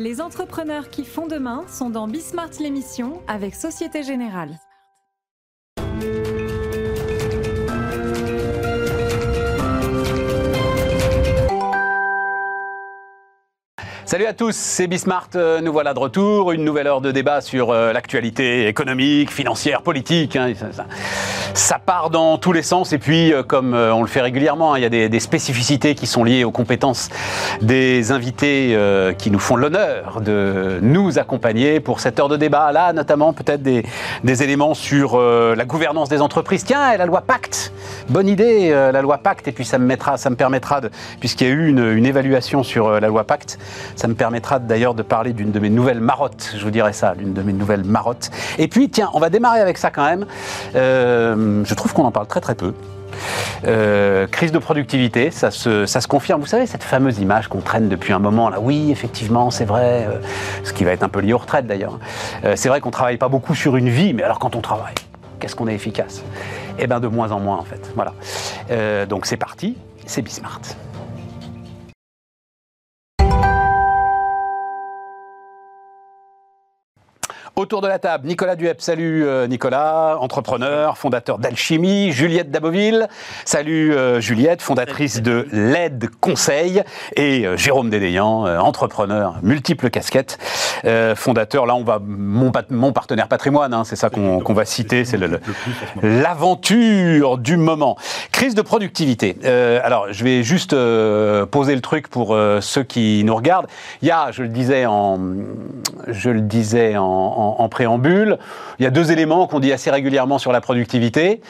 Les entrepreneurs qui font demain sont dans Bismart l'émission avec Société Générale. Salut à tous, c'est Bismart. Euh, nous voilà de retour. Une nouvelle heure de débat sur euh, l'actualité économique, financière, politique. Hein. Part dans tous les sens. Et puis, euh, comme on le fait régulièrement, hein, il y a des, spécificités qui sont liées aux compétences des invités qui nous font l'honneur de nous accompagner pour cette heure de débat. Là, notamment, peut-être des, éléments sur la gouvernance des entreprises. Tiens, la loi Pacte. Bonne idée, la loi Pacte. Et puis, ça me, mettra, ça me permettra, puisqu'il y a eu une, une évaluation sur la loi Pacte, ça me permettra d'ailleurs de parler d'une de mes nouvelles marottes, je vous dirais ça, l'une de mes nouvelles marottes. Et puis, tiens, on va démarrer avec ça quand même. Euh, je trouve qu'on en parle très très peu. Euh, crise de productivité, ça se, confirme. Vous savez, cette fameuse image qu'on traîne depuis un moment, là, oui, effectivement, c'est vrai, euh, ce qui va être un peu lié aux retraites d'ailleurs. c'est vrai qu'on ne travaille pas beaucoup sur une vie, mais alors quand on travaille, qu'est-ce qu'on est efficace? Eh bien, de moins en moins en fait. Voilà. donc c'est parti, c'est Bismart. Autour de la table, Nicolas Duep. Salut euh, Nicolas, entrepreneur, fondateur d'Alchimie. Juliette Daboville. Salut euh, Juliette, fondatrice de LED Conseil. Et euh, Jérôme Dédéian, entrepreneur, multiple casquettes, fondateur. Là, on va mon, partenaire patrimoine, hein, c'est ça qu'on va citer, c'est l'aventure du moment. Crise de productivité. alors, je vais juste poser le truc pour ceux qui nous regardent. Il y a, je le disais en, je le disais en, préambule. Il y a deux éléments qu'on dit assez régulièrement sur la productivité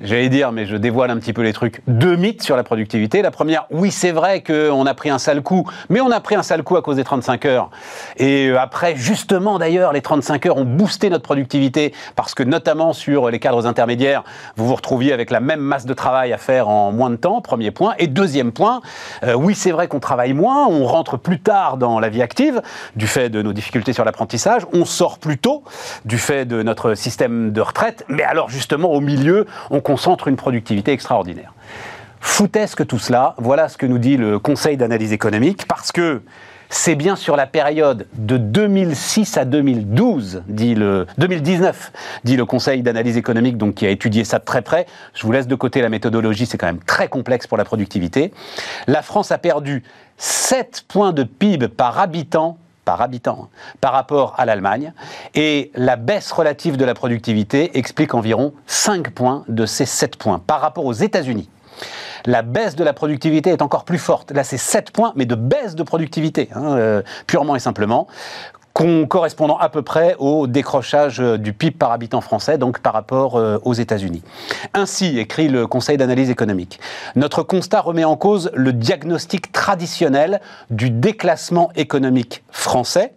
j'allais dire, mais je dévoile un petit peu les trucs, deux mythes sur la productivité. La première, oui, c'est vrai qu'on a pris un sale coup, mais on a pris un sale coup à cause des 35 heures. Et euh, après, justement, d'ailleurs, les 35 heures ont boosté notre productivité parce que, notamment sur les cadres intermédiaires, vous vous retrouviez avec la même masse de travail à faire en moins de temps, premier point. Et deuxième point, euh, oui, c'est vrai qu'on travaille moins, on rentre plus tard dans la vie active du fait de nos difficultés sur l'apprentissage, on sort plus tôt du fait de notre système de retraite, mais alors justement, au milieu, on concentre une productivité extraordinaire. Foutesque tout cela, voilà ce que nous dit le Conseil d'analyse économique, parce que c'est bien sur la période de 2006 à 2012, dit le 2019, dit le Conseil d'analyse économique, donc qui a étudié ça de très près. Je vous laisse de côté la méthodologie, c'est quand même très complexe pour la productivité. La France a perdu 7 points de PIB par habitant par habitant par rapport à l'Allemagne. Et la baisse relative de la productivité explique environ 5 points de ces 7 points par rapport aux États-Unis. La baisse de la productivité est encore plus forte. Là, c'est 7 points, mais de baisse de productivité, hein, euh, purement et simplement correspondant à peu près au décrochage euh, du PIB par habitant français, donc par rapport euh, aux États-Unis. Ainsi, écrit le Conseil d'analyse économique, notre constat remet en cause le diagnostic traditionnel du déclassement économique français,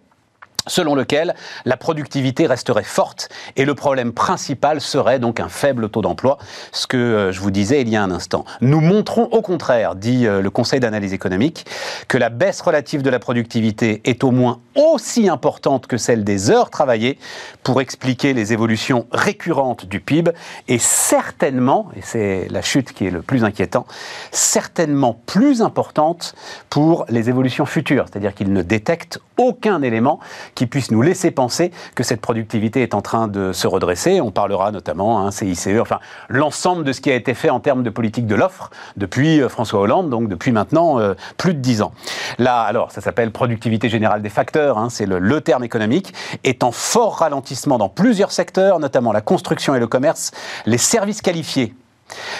selon lequel la productivité resterait forte et le problème principal serait donc un faible taux d'emploi, ce que euh, je vous disais il y a un instant. Nous montrons au contraire, dit euh, le Conseil d'analyse économique, que la baisse relative de la productivité est au moins aussi importante que celle des heures travaillées pour expliquer les évolutions récurrentes du PIB et certainement, et c'est la chute qui est le plus inquiétant, certainement plus importante pour les évolutions futures, c'est-à-dire qu'il ne détecte aucun élément qui puisse nous laisser penser que cette productivité est en train de se redresser. On parlera notamment hein, CICE, enfin l'ensemble de ce qui a été fait en termes de politique de l'offre depuis euh, François Hollande, donc depuis maintenant euh, plus de dix ans. Là, alors, ça s'appelle productivité générale des facteurs, hein, c'est le, le terme économique, est en fort ralentissement dans plusieurs secteurs, notamment la construction et le commerce, les services qualifiés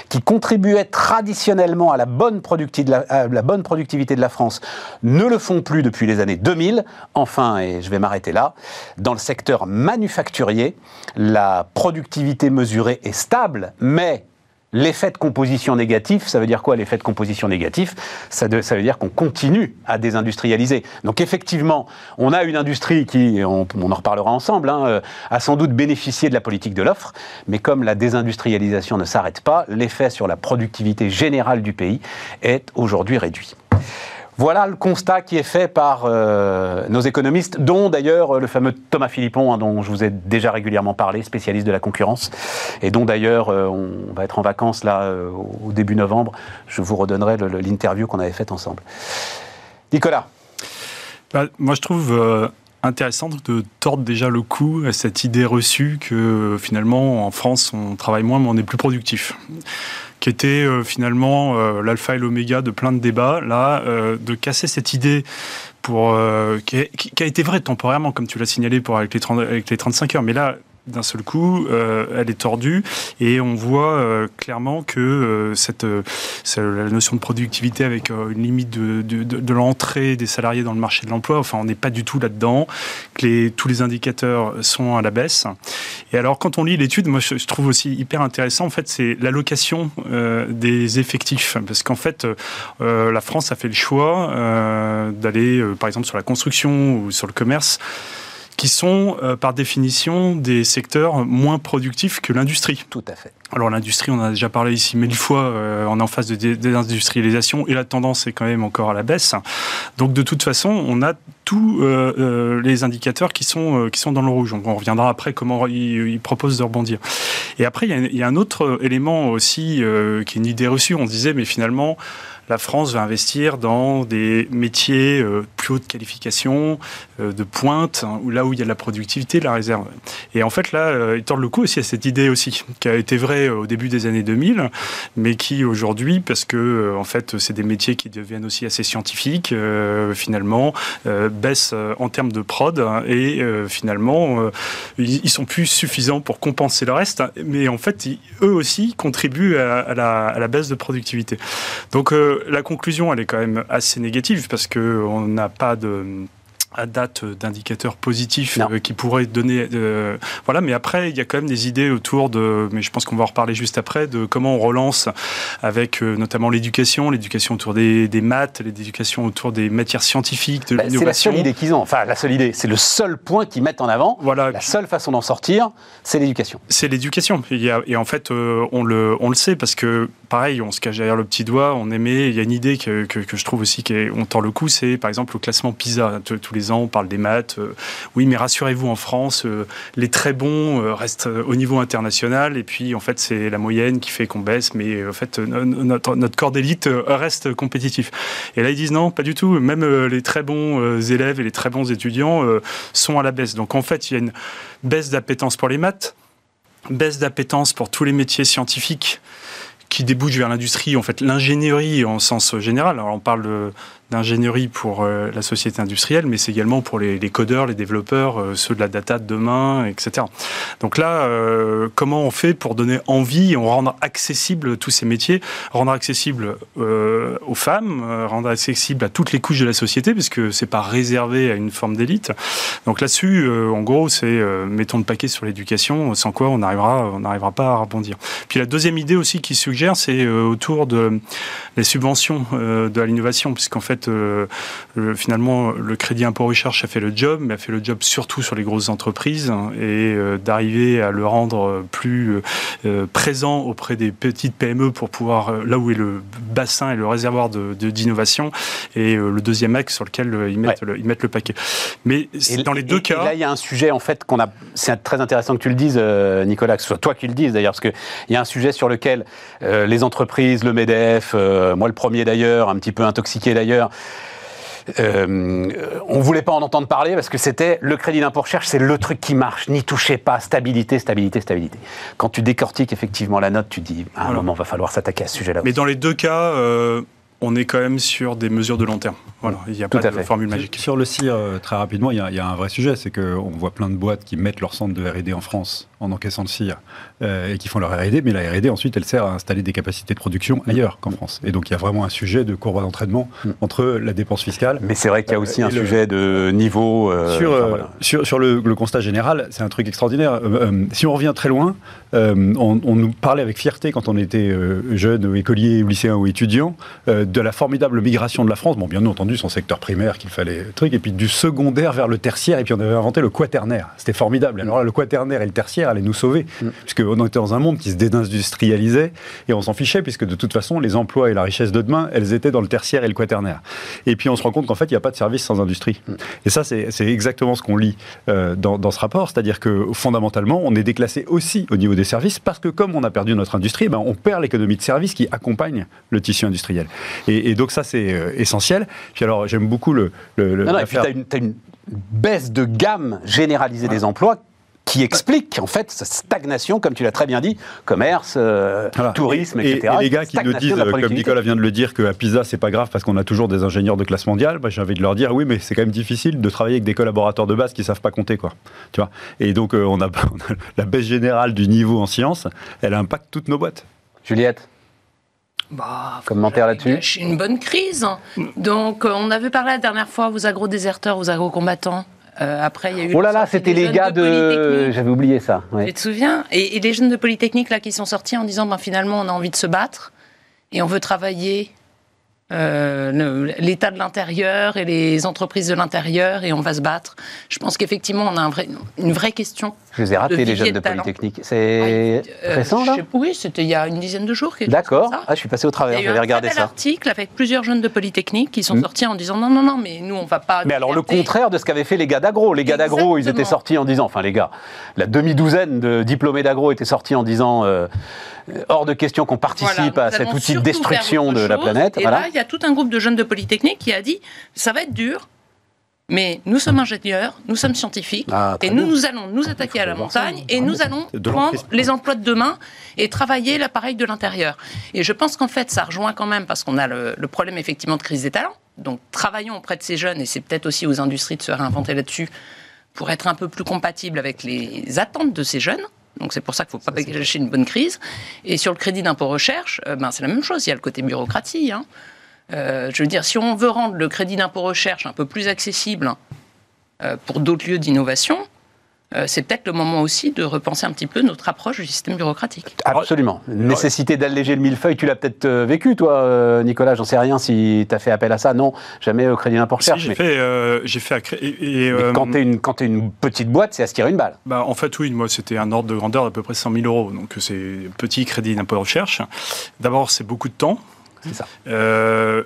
qui contribuaient traditionnellement à la, bonne productivité de la France, ne le font plus depuis les années 2000. Enfin, et je vais m'arrêter là, dans le secteur manufacturier, la productivité mesurée est stable, mais L'effet de composition négatif, ça veut dire quoi l'effet de composition négatif? Ça, veut dire qu'on continue à désindustrialiser. Donc effectivement, on a une industrie qui, on, en reparlera ensemble, hein, euh, a sans doute bénéficié de la politique de l'offre, mais comme la désindustrialisation ne s'arrête pas, l'effet sur la productivité générale du pays est aujourd'hui réduit. Voilà le constat qui est fait par euh, nos économistes, dont d'ailleurs le fameux Thomas Philippon, hein, dont je vous ai déjà régulièrement parlé, spécialiste de la concurrence, et dont d'ailleurs euh, on va être en vacances là euh, au début novembre. Je vous redonnerai l'interview qu'on avait faite ensemble. Nicolas. bah, Moi, je trouve euh, intéressant de tordre déjà le cou à cette idée reçue que finalement, en France, on travaille moins, mais on est plus productif qui était euh, finalement euh, l'alpha et l'oméga de plein de débats, là, de casser cette idée pour, qui, a, été vraie temporairement, comme tu l'as signalé pour, avec, les avec les 35 heures. Mais là, d'un seul coup, euh, elle est tordue et on voit euh, clairement que euh, cette, la notion de productivité avec une limite de, l'entrée des salariés dans le marché de l'emploi, enfin on n'est pas du tout là-dedans, que tous les indicateurs sont à la baisse. Et alors quand on lit l'étude, moi je, trouve aussi hyper intéressant, en fait c'est l'allocation des effectifs, parce qu'en fait la France a fait le choix d'aller par exemple sur la construction ou sur le commerce qui sont euh, par définition des secteurs moins productifs que l'industrie. Tout à fait. Alors l'industrie, on en a déjà parlé ici mille fois, euh, on est en phase de désindustrialisation et la tendance est quand même encore à la baisse. Donc de toute façon, on a tous euh, les indicateurs qui sont, qui sont dans le rouge. Donc on reviendra après comment ils, proposent de rebondir. Et après, il y, a, il y, a, un autre élément aussi qui est une idée reçue. On se disait, mais finalement, la France va investir dans des métiers euh, plus haute qualification, euh, de pointe, hein, là où il y a de la productivité, de la réserve. Et en fait, là, euh, il tord le coup aussi à cette idée aussi, qui a été vraie au début des années 2000, mais qui aujourd'hui, parce que en fait, c'est des métiers qui deviennent aussi assez scientifiques, finalement, baissent en termes de prod hein, et finalement, ils, sont plus suffisants pour compenser le reste, mais en fait, eux aussi contribuent à, la, à, la, baisse de productivité. Donc, la conclusion, elle est quand même assez négative parce qu'on n'a pas de à date d'indicateurs positifs euh, qui pourraient donner euh, voilà mais après il y a quand même des idées autour de mais je pense qu'on va en reparler juste après de comment on relance avec euh, notamment l'éducation l'éducation autour des, maths l'éducation autour des matières scientifiques de bah, c'est la seule idée qu'ils ont. Enfin la seule idée. C'est le seul point qu'ils mettent en avant. Voilà. La seule façon d'en sortir c'est l'éducation. C'est l'éducation. Et en fait on le on le sait parce que pareil on se cache derrière le petit doigt on aimait il y a une idée que, je trouve aussi qu'on tend le coup c'est par exemple le classement PISA tous les on parle des maths. Euh, oui, mais rassurez-vous, en France, euh, les très bons euh, restent au niveau international. Et puis, en fait, c'est la moyenne qui fait qu'on baisse. Mais en fait, notre, notre corps d'élite reste compétitif. Et là, ils disent non, pas du tout. Même les très bons élèves et les très bons étudiants sont à la baisse. Donc, en fait, il y a une baisse d'appétence pour les maths, baisse d'appétence pour tous les métiers scientifiques qui débouchent vers l'industrie, en fait l'ingénierie en sens général. Alors on parle de, d'ingénierie pour euh, la société industrielle, mais c'est également pour les, codeurs, les développeurs, euh, ceux de la data de demain, etc. Donc là, euh, comment on fait pour donner envie et rendre accessible tous ces métiers, rendre accessible aux femmes, rendre accessible à toutes les couches de la société, puisque c'est pas réservé à une forme d'élite. Donc là-dessus, en gros, c'est mettons le paquet sur l'éducation, sans quoi on n'arrivera, on pas à rebondir. Puis la deuxième idée aussi qui suggère, c'est autour de les subventions de l'innovation, puisqu'en fait euh, finalement, le crédit impôt recherche a fait le job, mais a fait le job surtout sur les grosses entreprises hein, et euh, d'arriver à le rendre plus euh, présent auprès des petites PME pour pouvoir, là où est le bassin et le réservoir d'innovation, de, d'innovation et le deuxième axe sur lequel ils mettent, le, ils mettent le paquet. Mais dans les deux cas. là, il y a un sujet, en fait, qu'on a. C'est très intéressant que tu le dises, Nicolas, que ce soit toi qui le dises d'ailleurs, parce qu'il y a un sujet sur lequel les entreprises, le MEDEF, moi le premier d'ailleurs, un petit peu intoxiqué d'ailleurs, euh, on voulait pas en entendre parler parce que c'était le crédit d'impôt recherche, c'est le truc qui marche. N'y touchez pas, stabilité, stabilité, stabilité. Quand tu décortiques effectivement la note, tu dis à un moment va falloir s'attaquer à ce sujet-là. Mais dans les deux cas, euh, on est quand même sur des mesures de long terme. Voilà, il n'y a pas de formule magique. Sur le CIR, euh, très rapidement, il y, a, un vrai sujet, c'est qu'on voit plein de boîtes qui mettent leur centre de R&D en France en encaissant le CIR euh, et qui font leur R&D, mais la R&D ensuite, elle sert à installer des capacités de production ailleurs qu'en France. Et donc il y a vraiment un sujet de courbe d'entraînement mm. entre la dépense fiscale. Mais c'est vrai qu'il y a euh, aussi un sujet de niveau. sur, sur, le, constat général, c'est un truc extraordinaire. si on revient très loin, on, on, nous parlait avec fierté quand on était jeune, écolier, ou lycéen ou étudiant de la formidable migration de la France. Bon, bien entendu, son secteur primaire qu'il fallait truc, et puis du secondaire vers le tertiaire, et puis on avait inventé le quaternaire. C'était formidable. Alors là, le quaternaire et le tertiaire allaient nous sauver, mm. puisqu'on était dans un monde qui se désindustrialisait, et on s'en fichait, puisque de toute façon, les emplois et la richesse de demain, elles étaient dans le tertiaire et le quaternaire. Et puis on se rend compte qu'en fait, il n'y a pas de service sans industrie. Mm. Et ça, c'est exactement ce qu'on lit euh, dans, dans, ce rapport, c'est-à-dire que fondamentalement, on est déclassé aussi au niveau des services, parce que comme on a perdu notre industrie, ben, on perd l'économie de services qui accompagne le tissu industriel. Et, donc ça, c'est euh, essentiel. Puis alors, j'aime beaucoup le... le, non, non, et puis tu as, as, une baisse de gamme généralisée des emplois qui explique en fait cette stagnation, comme tu l'as très bien dit, commerce, euh, tourisme, etc. Et, les gars qui nous disent, comme Nicolas vient de le dire, qu'à Pisa c'est pas grave parce qu'on a toujours des ingénieurs de classe mondiale, bah, j'ai envie de leur dire oui, mais c'est quand même difficile de travailler avec des collaborateurs de base qui savent pas compter, quoi. Tu vois? Et donc euh, on, a, la baisse générale du niveau en sciences, elle impacte toutes nos boîtes. Juliette? Bah, Commentaire là-dessus une bonne crise. Donc, euh, on avait parlé la dernière fois aux agro-déserteurs, aux agro-combattants. Euh, après, il y a eu. Oh là là, c'était les gars de. J'avais oublié ça. Tu te souviens? Et, les jeunes de Polytechnique là qui sont sortis en disant ben, finalement on a envie de se battre et on veut travailler euh, l'État de l'intérieur et les entreprises de l'intérieur et on va se battre. Je pense qu'effectivement, on a un vrai, une vraie question. Je les ai ratés, les jeunes de, Polytechnique. C'est euh, récent, là Oui, c'était il y a une dizaine de jours. D'accord. Ah, je suis passé au travers, j'avais regardé ça. Il y a un article avec plusieurs jeunes de Polytechnique qui sont hmm. sortis en disant non, non, non, mais nous, on va pas. Mais alors, le contraire de ce qu'avaient fait les gars d'agro. Les gars d'agro, ils étaient sortis en disant, enfin, les gars, la demi-douzaine de diplômés d'agro étaient sortis en disant. Euh, hors de question qu'on participe à cet outil de destruction de la planète. Et là, il y a tout un groupe de jeunes de Polytechnique qui a dit ça va être dur, mais nous sommes ingénieurs, nous sommes scientifiques, ah, et nous, nous allons nous attaquer à la montagne, et nous allons prendre les emplois de demain et travailler l'appareil de l'intérieur. Et je pense qu'en fait, ça rejoint quand même, parce qu'on a le, le, problème effectivement de crise des talents. Donc travaillons auprès de ces jeunes, et c'est peut-être aussi aux industries de se réinventer là-dessus, pour être un peu plus compatible avec les attentes de ces jeunes. Donc c'est pour ça qu'il ne faut pas gâcher une bonne crise. Et sur le crédit d'impôt recherche, euh, ben, c'est la même chose. Il y a le côté bureaucratie. Hein. Euh, je veux dire, si on veut rendre le crédit d'impôt recherche un peu plus accessible euh, pour d'autres lieux d'innovation, euh, c'est peut-être le moment aussi de repenser un petit peu notre approche du système bureaucratique. Absolument. Nécessité d'alléger le millefeuille, tu l'as peut-être euh, vécu, toi, euh, Nicolas, j'en sais rien si tu as fait appel à ça. Non, jamais au crédit d'impôt recherche. j'ai fait. j'ai fait et, quand tu es, es, une petite boîte, c'est à se tirer une balle. Bah, en fait, oui, moi, c'était un ordre de grandeur d'à peu près 100 000 euros. Donc, c'est petit crédit d'impôt recherche. D'abord, c'est beaucoup de temps. C'est ça. Euh,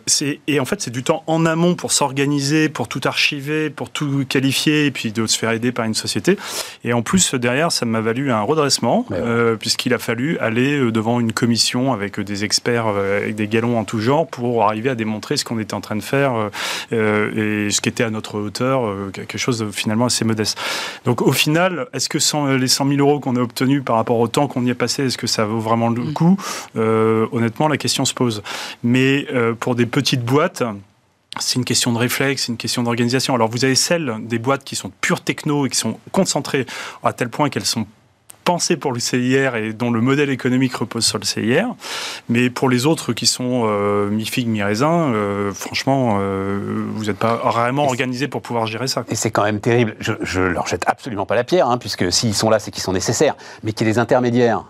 et en fait, c'est du temps en amont pour s'organiser, pour tout archiver, pour tout qualifier, et puis de se faire aider par une société. Et en plus, derrière, ça m'a valu un redressement, euh, puisqu'il a fallu aller euh, devant une commission avec des experts, avec des galons en tout genre, pour arriver à démontrer ce qu'on était en train de faire et ce qui était à notre hauteur, quelque chose de finalement assez modeste. Donc au final, est-ce que les 100 000 euros qu'on a obtenus par rapport au temps qu'on y est passé, est-ce que ça vaut vraiment le mm. coup? Honnêtement, la question se pose. Mais euh, pour des petites boîtes, c'est une question de réflexe, c'est une question d'organisation. Alors vous avez celles des boîtes qui sont pures techno et qui sont concentrées à tel point qu'elles sont pensées pour le CIR et dont le modèle économique repose sur le CIR. Mais pour les autres qui sont euh, mi-figue, mi-raisin, euh, franchement, vous n'êtes pas vraiment organisé pour pouvoir gérer ça. Et c'est quand même terrible. Je, ne leur jette absolument pas la pierre, hein, puisque s'ils sont là, c'est qu'ils sont nécessaires. Mais qu'il y ait des intermédiaires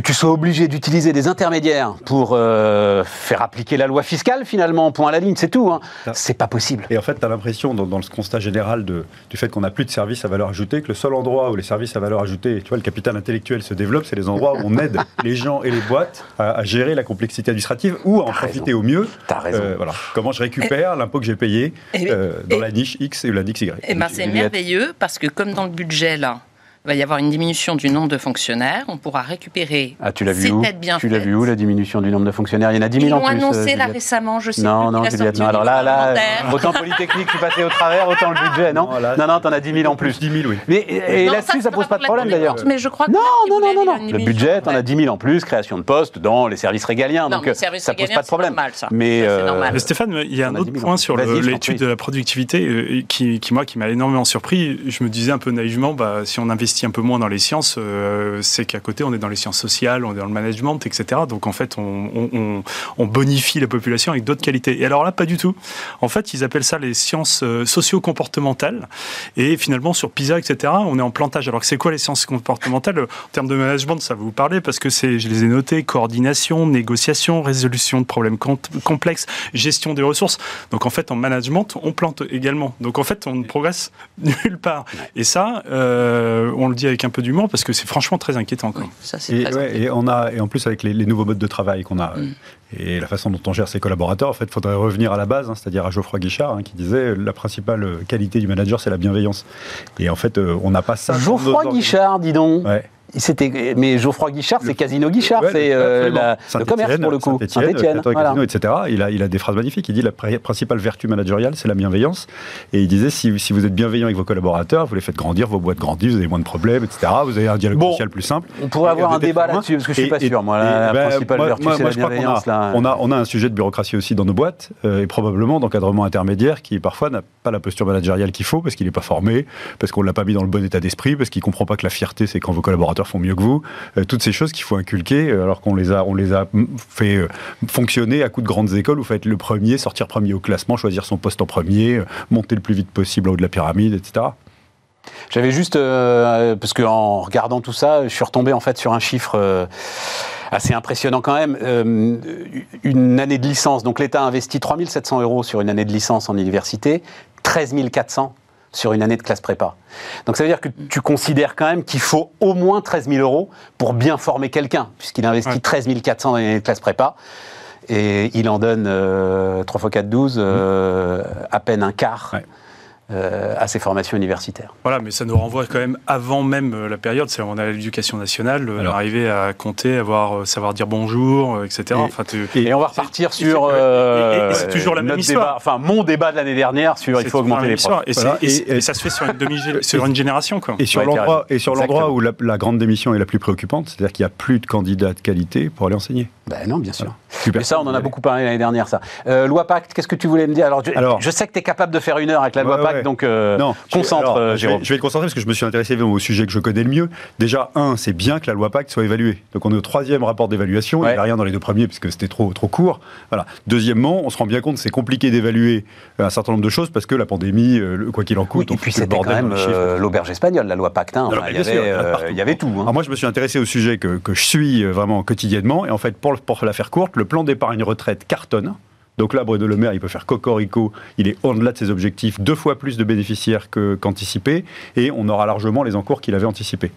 que tu sois obligé d'utiliser des intermédiaires pour euh, faire appliquer la loi fiscale, finalement, point à la ligne, c'est tout. Hein. C'est pas possible. Et en fait, tu as l'impression, dans, le constat général de, du fait qu'on n'a plus de services à valeur ajoutée, que le seul endroit où les services à valeur ajoutée, tu vois, le capital intellectuel se développe, c'est les endroits où on aide les gens et les boîtes à, gérer la complexité administrative ou à en profiter au mieux. As raison. Euh, voilà. Comment je récupère l'impôt que j'ai payé euh, dans la niche X et la niche Y. Et ben, c'est merveilleux parce que, comme dans le budget, là, va y avoir une diminution du nombre de fonctionnaires. On pourra récupérer ah, tu l'as vu où Tu l'as vu où la diminution du nombre de fonctionnaires? Il y en a 10 000 en plus. Ils l'ont annoncé euh, là récemment, je sais non, Non, Juliette, non. Alors là, là autant Polytechnique, tu passais au travers, autant le budget, non? Non, non, t'en as 10 000 en plus. 10 000, oui. Mais, et là-dessus, ça, ne pose pas de problème d'ailleurs. Mais je crois non, non, non, non, non. Le budget, t'en as 10 000 en plus, création de postes dans les services régaliens. Donc ça pose pas de problème. Mais euh, Stéphane, il y a un autre point sur l'étude de la productivité euh, qui, moi, qui m'a énormément surpris. Je me disais un peu naïvement, bah, si on investit un peu moins dans les sciences, euh, c'est qu'à côté, on est dans les sciences sociales, on est dans le management, etc. Donc en fait, on, bonifie la population avec d'autres qualités. Et alors là, pas du tout. En fait, ils appellent ça les sciences euh, socio-comportementales. Et finalement, sur PISA, etc., on est en plantage. Alors que c'est quoi les sciences comportementales? En termes de management, ça va vous parler parce que c'est, je les ai notés, coordination, négociation, résolution de problèmes complexes, gestion des ressources. Donc en fait, en management, on plante également. Donc en fait, on ne progresse nulle part. Et ça, euh, on le dit avec un peu d'humour parce que c'est franchement très inquiétant. ça, et, et, on a, et en plus, avec les, nouveaux modes de travail qu'on a mm. et la façon dont on gère ses collaborateurs, en fait, il faudrait revenir à la base, hein, c'est-à-dire à Geoffroy Guichard, hein, qui disait la principale qualité du manager, c'est la bienveillance. Et en fait, euh, on n'a pas ça. Geoffroy Guichard, dis donc. Ouais. C'était, mais Geoffroy Guichard, c'est Casino Guichard, c'est euh, le commerce pour le coup. Saint-Etienne, voilà. etc. Il a, il a des phrases magnifiques. Il dit la principale vertu managériale, c'est la bienveillance. Et il disait si, si, vous êtes bienveillant avec vos collaborateurs, vous les faites grandir, vos boîtes grandissent, vous avez moins de problèmes, etc. Vous avez un dialogue social plus simple. On pourrait avoir un débat là-dessus parce que je suis pas sûr. Moi, la, ben, principale vertu, c'est la bienveillance. On a, on a un sujet de bureaucratie aussi dans nos boîtes euh, et probablement d'encadrement intermédiaire qui parfois n'a pas la posture managériale qu'il faut parce qu'il n'est pas formé, parce qu'on l'a pas mis dans le bon état d'esprit, parce qu'il comprend pas que la fierté c'est quand vos collaborateurs font mieux que vous. Euh, toutes ces choses qu'il faut inculquer, euh, alors qu'on les a, on les a fait euh, fonctionner à coup de grandes écoles. Vous faites le premier, sortir premier au classement, choisir son poste en premier, monter le plus vite possible en haut de la pyramide, etc. J'avais juste, parce qu'en regardant tout ça, je suis retombé en fait sur un chiffre assez impressionnant quand même. une année de licence, donc l'État a investi 3700 euros sur une année de licence en université, 13 400 sur une année de classe prépa. Donc ça veut dire que tu considères quand même qu'il faut au moins 13 000 euros pour bien former quelqu'un, puisqu'il investit 13 400 dans une année de classe prépa. Et il en donne 3 x 4, 12, à peine un quart. Euh, à ces formations universitaires. Voilà, mais ça nous renvoie quand même avant même euh, la période. C'est on a l'éducation nationale, euh, arriver à compter, avoir savoir dire bonjour, etc. Et, enfin, et on va repartir sur. c'est toujours la même histoire. Débat, enfin, mon débat de l'année dernière sur il faut augmenter les profs. Et, ça se fait sur une demi sur une génération quoi. Et sur l'endroit et sur l'endroit où la, grande démission est la plus préoccupante, c'est-à-dire qu'il n'y a plus de candidats de qualité pour aller enseigner. Ben non, bien sûr. Mais ça, on en a beaucoup parlé l'année dernière, ça. loi Pacte, qu'est-ce que tu voulais me dire? Alors, je, sais que tu es capable de faire une heure avec la loi Pacte donc euh, non, concentre, euh, je, vais, je, vais, te concentrer parce que je me suis intéressé au sujet que je connais le mieux. Déjà, un, c'est bien que la loi Pacte soit évaluée. Donc on est au troisième rapport d'évaluation, il n'y avait rien dans les deux premiers puisque c'était trop, trop court. Voilà. Deuxièmement, on se rend bien compte que c'est compliqué d'évaluer un certain nombre de choses parce que la pandémie, euh, quoi qu'il en coûte, et puis c'était quand même l'auberge espagnole, la loi Pacte. Hein. il, y avait, il, y avait, tout. Hein. Alors moi, je me suis intéressé au sujet que, que je suis vraiment quotidiennement et en fait, pour, pour la faire courte, le plan d'épargne retraite cartonne. Donc là, Bruno Le Maire, il peut faire cocorico, il est au-delà de ses objectifs, deux fois plus de bénéficiaires qu'anticipé, et on aura largement les encours qu'il avait anticipés.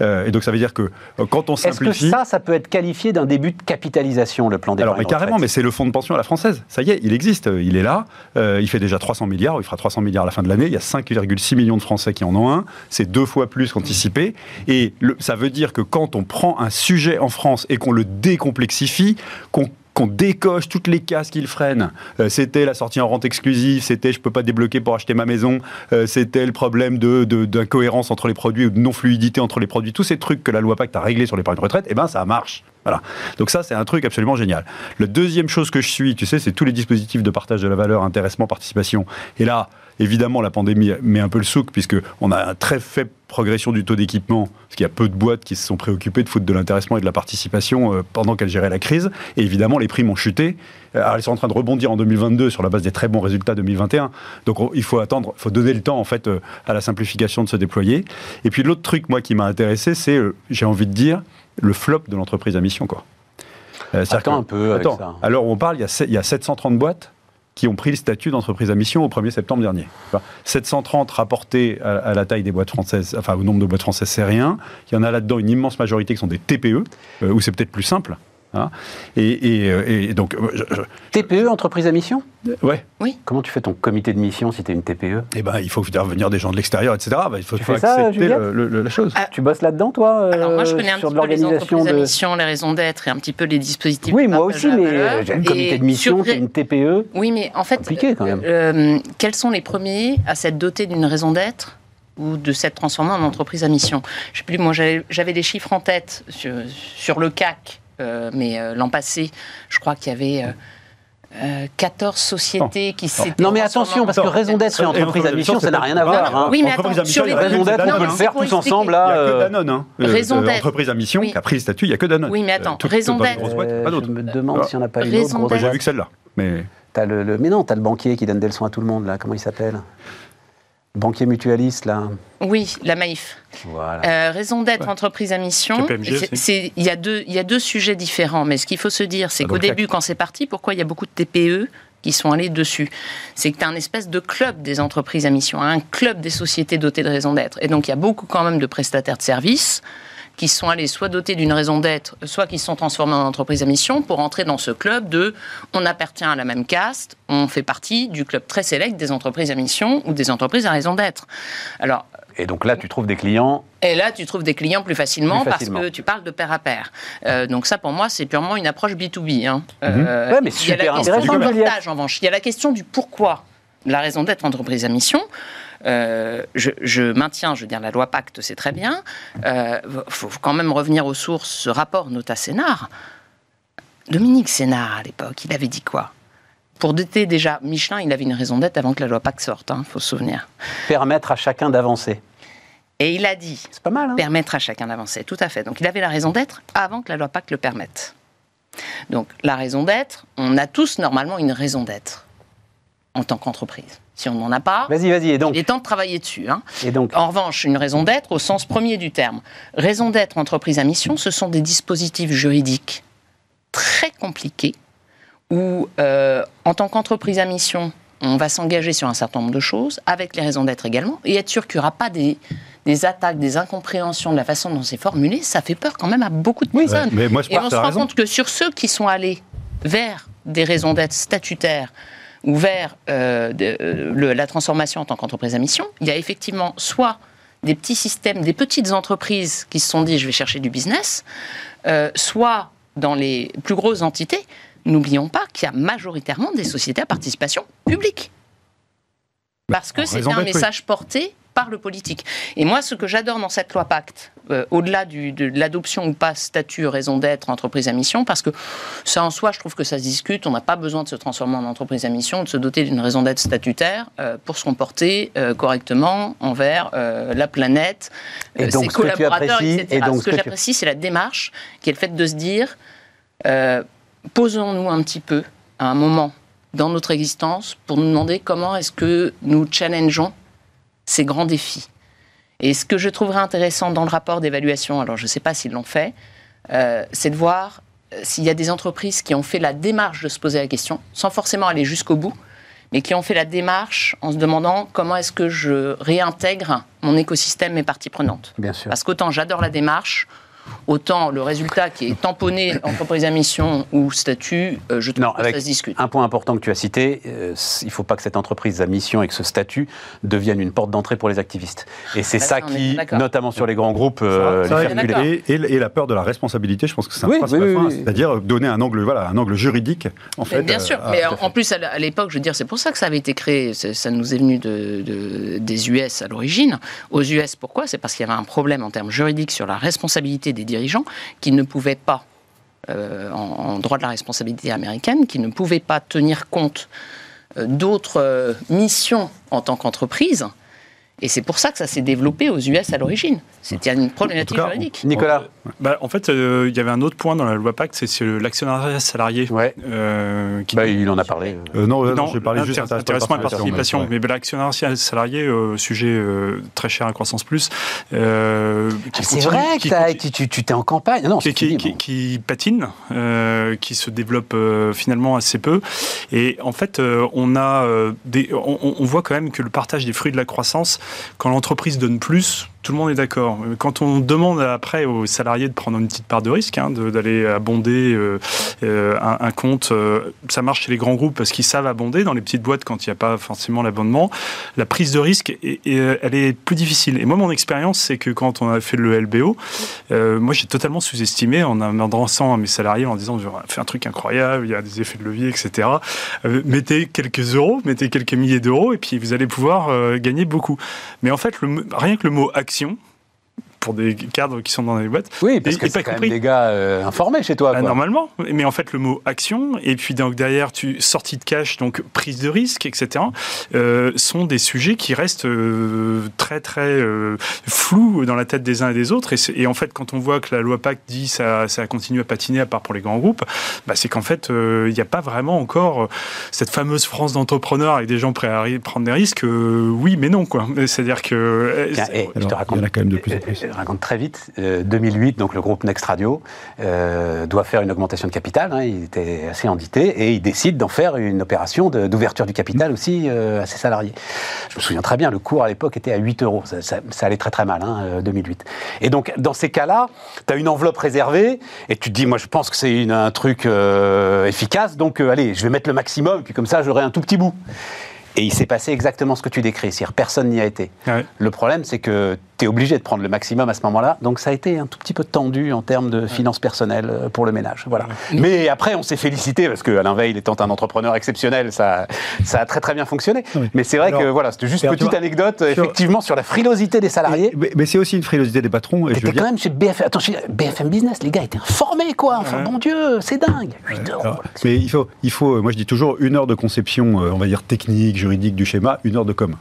Euh, et donc ça veut dire que euh, quand on simplifie... Est-ce que ça, ça peut être qualifié d'un début de capitalisation, le plan d'épargne Alors, mais carrément, mais c'est le fonds de pension à la française. Ça y est, il existe, il est là, euh, il fait déjà 300 milliards, il fera 300 milliards à la fin de l'année, il y a 5,6 millions de Français qui en ont un, c'est deux fois plus qu'anticipé, et ça veut dire que quand on prend un sujet en France et qu'on le décomplexifie, qu'on qu'on décoche toutes les cases qu'il freine. Euh, c'était la sortie en rente exclusive, c'était je peux pas débloquer pour acheter ma maison, euh, c'était le problème de, d'incohérence entre les produits ou de non-fluidité entre les produits. Tous ces trucs que la loi Pacte a réglés sur les de retraite, eh ben ça marche. Voilà. Donc ça, c'est un truc absolument génial. La deuxième chose que je suis, tu sais, c'est tous les dispositifs de partage de la valeur, intéressement, participation. Et là, évidemment, la pandémie met un peu le souk, puisqu'on a un très faible progression du taux d'équipement, parce qu'il y a peu de boîtes qui se sont préoccupées de foutre de l'intéressement et de la participation euh, pendant qu'elles géraient la crise. Et évidemment, les primes ont chuté. Euh, alors, elles sont en train de rebondir en 2022 sur la base des très bons résultats 2021. Donc, il faut attendre, il faut donner le temps, en fait, euh, à la simplification de se déployer. Et puis, l'autre truc, moi, qui m'a intéressé, c'est, j'ai envie de dire, le flop de l'entreprise à mission, quoi. attends un peu avec ça. Alors, on parle, il y, a, il y a 730 boîtes qui ont pris le statut d'entreprise à mission au 1er septembre dernier. 730 rapportés à, la taille des boîtes françaises, enfin au nombre de boîtes françaises, c'est rien. Il y en a là-dedans une immense majorité qui sont des TPE, euh, où c'est peut-être plus simple. Hein. Euh, et, donc, euh, TPE, entreprise à mission? Ouais. Oui. Comment tu fais ton comité de mission si tu es une TPE Eh ben, il faut faire venir des gens de l'extérieur, etc. Ben, il faut, tu accepter la chose. Ah. tu bosses là-dedans, toi euh, Alors moi, je connais un petit peu les entreprises de... à mission, les raisons d'être et un petit peu les dispositifs. Oui, moi aussi, mais j'ai un comité de mission, tu une TPE. Oui, mais en fait, quand même. quels sont les premiers à s'être dotés d'une raison d'être ou de s'être transformés en entreprise à mission? Je sais plus, moi j'avais des chiffres en tête sur, sur le CAC mais euh, l'an passé, je crois qu'il y avait... 14 euh, sociétés qui s'étaient. Non, mais attention, parce que raison d'être et entreprise à mission, ça n'a rien à voir. Hein. Oui, mais attends, sur les raisons d'être, on peut le faire tous ensemble là. Il n'y a que Danone. Hein. Raison d'être. Entreprise à mission qui a pris le statut, il n'y a que Danone. Oui, mais attends, raison d'être. Je me demande s'il n'y en a pas une autre. J'ai vu que celle-là. Mais. Mais non, tu as le banquier qui donne des leçons à tout le monde, là. Comment il s'appelle? Banquier mutualiste, là Oui, la Maïf. Euh, raison d'être entreprise à mission. Il y, a deux, y a deux sujets différents, mais ce qu'il faut se dire, c'est ah, qu'au début, quand c'est parti, pourquoi il y a beaucoup de TPE qui sont allés dessus? C'est que tu as un espèce de club des entreprises à mission, un club des sociétés dotées de raison d'être. Et donc, il y a beaucoup quand même de prestataires de services qui sont allés soit dotés d'une raison d'être, soit qui sont transformés en entreprise à mission pour entrer dans ce club de on appartient à la même caste, on fait partie du club très sélect des entreprises à mission ou des entreprises à raison d'être. Alors, Et donc là, tu trouves des clients. Et là, tu trouves des clients plus facilement, parce que tu parles de pair à pair. Euh, donc ça, pour moi, c'est purement une approche B2B. Hein. Euh, mais super il y a la question du en revanche. Il y a la question du pourquoi, la raison d'être entreprise à mission. Euh, je, maintiens, je veux dire, la loi Pacte, c'est très bien. Il faut quand même revenir aux sources. Ce rapport Nota Sénard, Dominique Sénard, à l'époque, il avait dit quoi? Pour doter déjà Michelin, il avait une raison d'être avant que la loi Pacte sorte, il hein, faut se souvenir. Permettre à chacun d'avancer. Et il a dit c'est pas mal, hein. permettre à chacun d'avancer, tout à fait. Donc il avait la raison d'être avant que la loi Pacte le permette. Donc la raison d'être, on a tous normalement une raison d'être en tant qu'entreprise. Si on n'en a pas, vas-y, vas-y. Et donc, il est temps de travailler dessus. Hein. Et donc, en revanche, une raison d'être au sens premier du terme. Raison d'être entreprise à mission, ce sont des dispositifs juridiques très compliqués où, euh, en tant qu'entreprise à mission, on va s'engager sur un certain nombre de choses, avec les raisons d'être également, et être sûr qu'il n'y aura pas des, attaques, des incompréhensions de la façon dont c'est formulé, ça fait peur quand même à beaucoup de personnes. mais moi, et on se rend compte que sur ceux qui sont allés vers des raisons d'être statutaires ou vers euh, euh, la transformation en tant qu'entreprise à mission, il y a effectivement soit des petits systèmes, des petites entreprises qui se sont dit je vais chercher du business, soit dans les plus grosses entités n'oublions pas qu'il y a majoritairement des sociétés à participation publique. Parce que c'est un message porté par le politique. Et moi, ce que j'adore dans cette loi Pacte, euh, au-delà de l'adoption ou pas statut, raison d'être, entreprise à mission, parce que ça en soi, je trouve que ça se discute. On n'a pas besoin de se transformer en entreprise à mission, de se doter d'une raison d'être statutaire euh, pour se comporter euh, correctement envers la planète, et donc, ses collaborateurs, etc. Et donc, ce que, j'apprécie, c'est la démarche qui est le fait de se dire posons-nous un petit peu à un moment dans notre existence pour nous demander comment est-ce que nous challengeons ces grands défis. Et ce que je trouverais intéressant dans le rapport d'évaluation, alors je ne sais pas s'ils l'ont fait, euh, c'est de voir euh, s'il y a des entreprises qui ont fait la démarche de se poser la question, sans forcément aller jusqu'au bout, mais qui ont fait la démarche en se demandant comment est-ce que je réintègre mon écosystème, mes parties prenantes. Bien sûr. Parce qu'autant j'adore la démarche, Autant le résultat qui est tamponné entreprise à mission ou statut, euh, je trouve que ça se discute. Un point important que tu as cité, euh, il ne faut pas que cette entreprise à mission et que ce statut devienne une porte d'entrée pour les activistes. Et c'est ça qui, notamment sur les grands groupes, euh, les et, et, la peur de la responsabilité, je pense que c'est un oui, c'est-à-dire donner un angle, voilà, un angle juridique, en fait. Bien sûr, mais en, plus à l'époque, je veux dire, c'est pour ça que ça avait été créé. Ça nous est venu de, des US à l'origine. Aux US, pourquoi? C'est parce qu'il y avait un problème en termes juridiques sur la responsabilité des dirigeants qui ne pouvaient pas, euh, en, droit de la responsabilité américaine, qui ne pouvaient pas tenir compte euh, d'autres euh, missions en tant qu'entreprise et c'est pour ça que ça s'est développé aux US à l'origine. C'était une problématique juridique. Nicolas bah, En fait, euh, il y avait un autre point dans la loi Pacte, c'est l'actionnariat salarié. Ouais. Euh, bah, il en a parlé. Euh, non, non j'ai parlé juste d'intéressement et participation. Mais, l'actionnariat salarié, sujet très cher à Croissance Plus. Ah, c'est vrai que tu t'es en campagne. Non, qui, qui, patine, qui se développe finalement assez peu. Et en fait, on, a des, on voit quand même que le partage des fruits de la croissance quand l'entreprise donne plus, tout le monde est d'accord. Quand on demande après aux salariés de prendre une petite part de risque, hein, d'aller abonder euh, euh, un, compte, euh, ça marche chez les grands groupes parce qu'ils savent abonder. Dans les petites boîtes, quand il n'y a pas forcément l'abondement, la prise de risque, elle est plus difficile. Et moi, mon expérience, c'est que quand on a fait le LBO, moi, j'ai totalement sous-estimé en adressant à mes salariés en disant, on fait un truc incroyable, il y a des effets de levier, etc. mettez quelques euros, mettez quelques milliers d'euros, et puis vous allez pouvoir gagner beaucoup. Mais en fait, rien que le mot action, fiction pour des cadres qui sont dans les boîtes. Oui, parce que c'est quand même des gars euh, informés chez toi. Bah, normalement, mais en fait le mot action et puis donc derrière tu sortie de cash, donc prise de risque, etc. Euh, sont des sujets qui restent euh, très très flous dans la tête des uns et des autres. Et, en fait, quand on voit que la loi Pacte dit ça, ça continue à patiner à part pour les grands groupes, bah, c'est qu'en fait il n'y a pas vraiment encore cette fameuse France d'entrepreneurs avec des gens prêts à prendre des risques. oui, mais non quoi. C'est-à-dire que je te raconte, il y en a quand même de plus en plus raconte très vite. 2008, euh, donc le groupe Next Radio euh, doit faire une augmentation de capital. Hein, il était assez endité et il décide d'en faire une opération d'ouverture du capital aussi euh, à ses salariés. Je me souviens très bien, le cours à l'époque était à 8 euros. Ça, allait très très mal, hein, 2008. Et donc, dans ces cas-là, tu as une enveloppe réservée et tu te dis, moi je pense que c'est un truc efficace, donc allez, je vais mettre le maximum, puis comme ça j'aurai un tout petit bout. Et il s'est passé exactement ce que tu décris, c'est-à-dire personne n'y a été. Le problème, c'est que tu es obligé de prendre le maximum à ce moment-là, donc ça a été un tout petit peu tendu en termes de finances personnelles euh, pour le ménage. Voilà. Mais après, on s'est félicité parce que Alain Veil étant un entrepreneur exceptionnel, ça, ça a très très bien fonctionné. Mais c'est vrai que voilà, c'était juste petite anecdote, effectivement, sur la frilosité des salariés. Mais, c'est aussi une frilosité des patrons. C'était quand même chez BFM, attends, chez BFM Business, les gars étaient informés, quoi. Enfin, bon Dieu, c'est dingue. mais il faut, il faut, moi je dis toujours, une heure de conception, euh, on va dire technique, juridique du schéma, une heure de com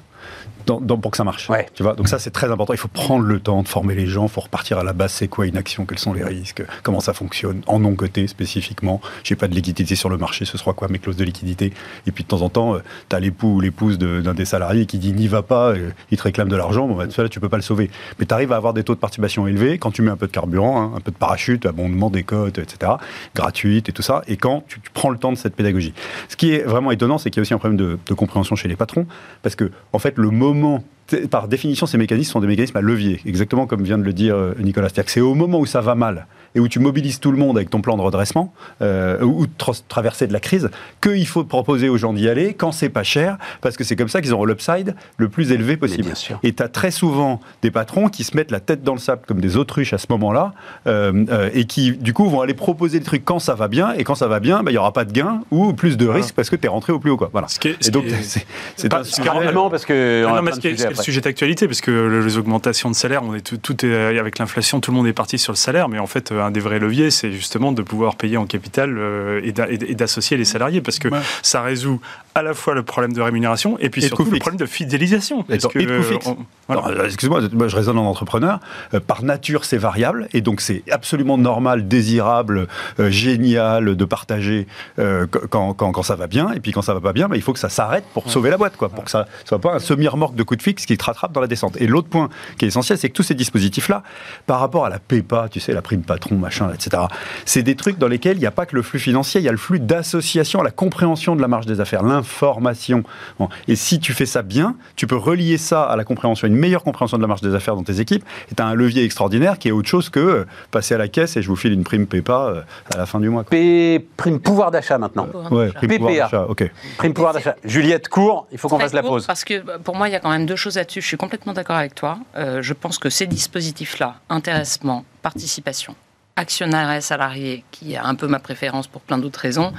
pour que ça marche. Tu vois Donc ça, c'est très important. Il faut prendre le temps de former les gens. Il faut repartir à la base. C'est quoi une action Quels sont les risques Comment ça fonctionne En non-côté, spécifiquement. J'ai pas de liquidité sur le marché. Ce sera quoi mes clauses de liquidité? Et puis, de temps en temps, euh, tu as l'époux ou l'épouse d'un des salariés qui dit n'y va pas, euh, il te réclame de l'argent. Bon, bah, là, tu peux pas le sauver. Mais tu arrives à avoir des taux de participation élevés quand tu mets un peu de carburant, hein, un peu de parachute, abondement des cotes, etc., gratuite et tout ça. Et quand tu, prends le temps de cette pédagogie. Ce qui est vraiment étonnant, c'est qu'il y a aussi un problème de, de compréhension chez les patrons. Parce que, en fait, le moment par définition, ces mécanismes sont des mécanismes à levier, exactement comme vient de le dire euh, Nicolas. Que c'est au moment où ça va mal, et où tu mobilises tout le monde avec ton plan de redressement, euh, ou de traverser de la crise, qu'il faut proposer aux gens d'y aller quand c'est pas cher, parce que c'est comme ça qu'ils auront l'upside le plus élevé possible. Et tu as très souvent des patrons qui se mettent la tête dans le sable comme des autruches à ce moment-là, euh, euh, et qui, du coup, vont aller proposer des trucs quand ça va bien, et quand ça va bien, bah, il y n'y aura pas de gain ou plus de risque parce que tu es rentré au plus haut. Quoi. Voilà. et donc, c'est un parce que. Ah c'est le sujet d'actualité, parce que les augmentations de salaire, on est tout, tout est, avec l'inflation, tout le monde est parti sur le salaire, mais en fait, un des vrais leviers, c'est justement de pouvoir payer en capital euh, et d'associer les salariés, parce que ça résout à la fois le problème de rémunération et puis surtout le problème de fidélisation. Excuse-moi, je raisonne en entrepreneur. Euh, par nature, c'est variable et donc c'est absolument normal, désirable, euh, génial de partager quand, quand, quand, ça va bien. Et puis quand ça va pas bien, bah, il faut que ça s'arrête pour sauver la boîte, quoi, pour que ça soit pas un semi-remorque de coup de fixe qui te rattrape dans la descente. Et l'autre point qui est essentiel, c'est que tous ces dispositifs-là, par rapport à la PEPA, tu sais, la prime patron, machin, etc., c'est des trucs dans lesquels il n'y a pas que le flux financier, il y a le flux d'association, la compréhension de la marge des affaires, l'information. Et si tu fais ça bien, tu peux relier ça à la compréhension, une meilleure compréhension de la marge des affaires dans tes équipes, et tu as un levier extraordinaire qui est autre chose que euh, passer à la caisse et je vous file une prime PEPA euh, à la fin du mois. prime pouvoir d'achat maintenant. ouais, prime pouvoir d'achat, ok. Prime pouvoir d'achat. Juliette, court, il faut qu'on fasse la pause. Parce que pour moi, il y a quand même deux choses là-dessus. Je suis complètement d'accord avec toi. Euh, je pense que ces dispositifs-là, intéressement, participation, actionnaire et salarié, qui a un peu ma préférence pour plein d'autres raisons,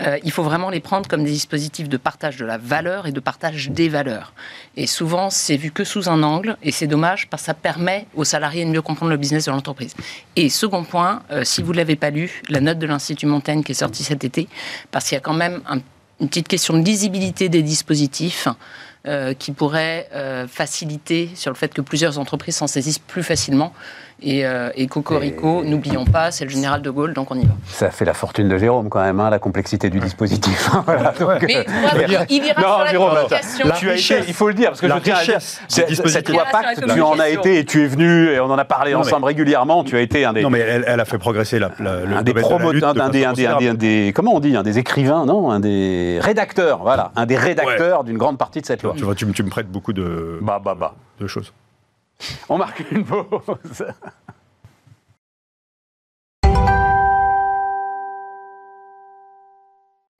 euh, il faut vraiment les prendre comme des dispositifs de partage de la valeur et de partage des valeurs. Et souvent, c'est vu que sous un angle, et c'est dommage parce que ça permet aux salariés de mieux comprendre le business de l'entreprise. Et second point, euh, si vous ne l'avez pas lu, la note de l'Institut Montaigne qui est sortie cet été, parce qu'il y a quand même une petite question de lisibilité des dispositifs. Euh, qui pourrait faciliter sur le fait que plusieurs entreprises s'en saisissent plus facilement. Et, euh, et Cocorico, n'oublions pas, c'est le général de Gaulle, donc on y va. Ça fait la fortune de Jérôme quand même, hein, la complexité du dispositif. voilà, mais euh, il ira non, sur Jérôme, tu as été, il faut le dire, parce que je tiens à dire, cette loi Pacte, tu en as été et tu es venu, et on en a parlé ensemble régulièrement, tu as été un des... Non mais elle, a fait progresser la, le un des promoteurs, un des, un des, comment on dit, un des écrivains, non, un des rédacteurs, voilà, un des rédacteurs d'une grande partie de cette loi. Tu vois, tu, me prêtes beaucoup de, bah, bah, bah. de choses. On marque une pause.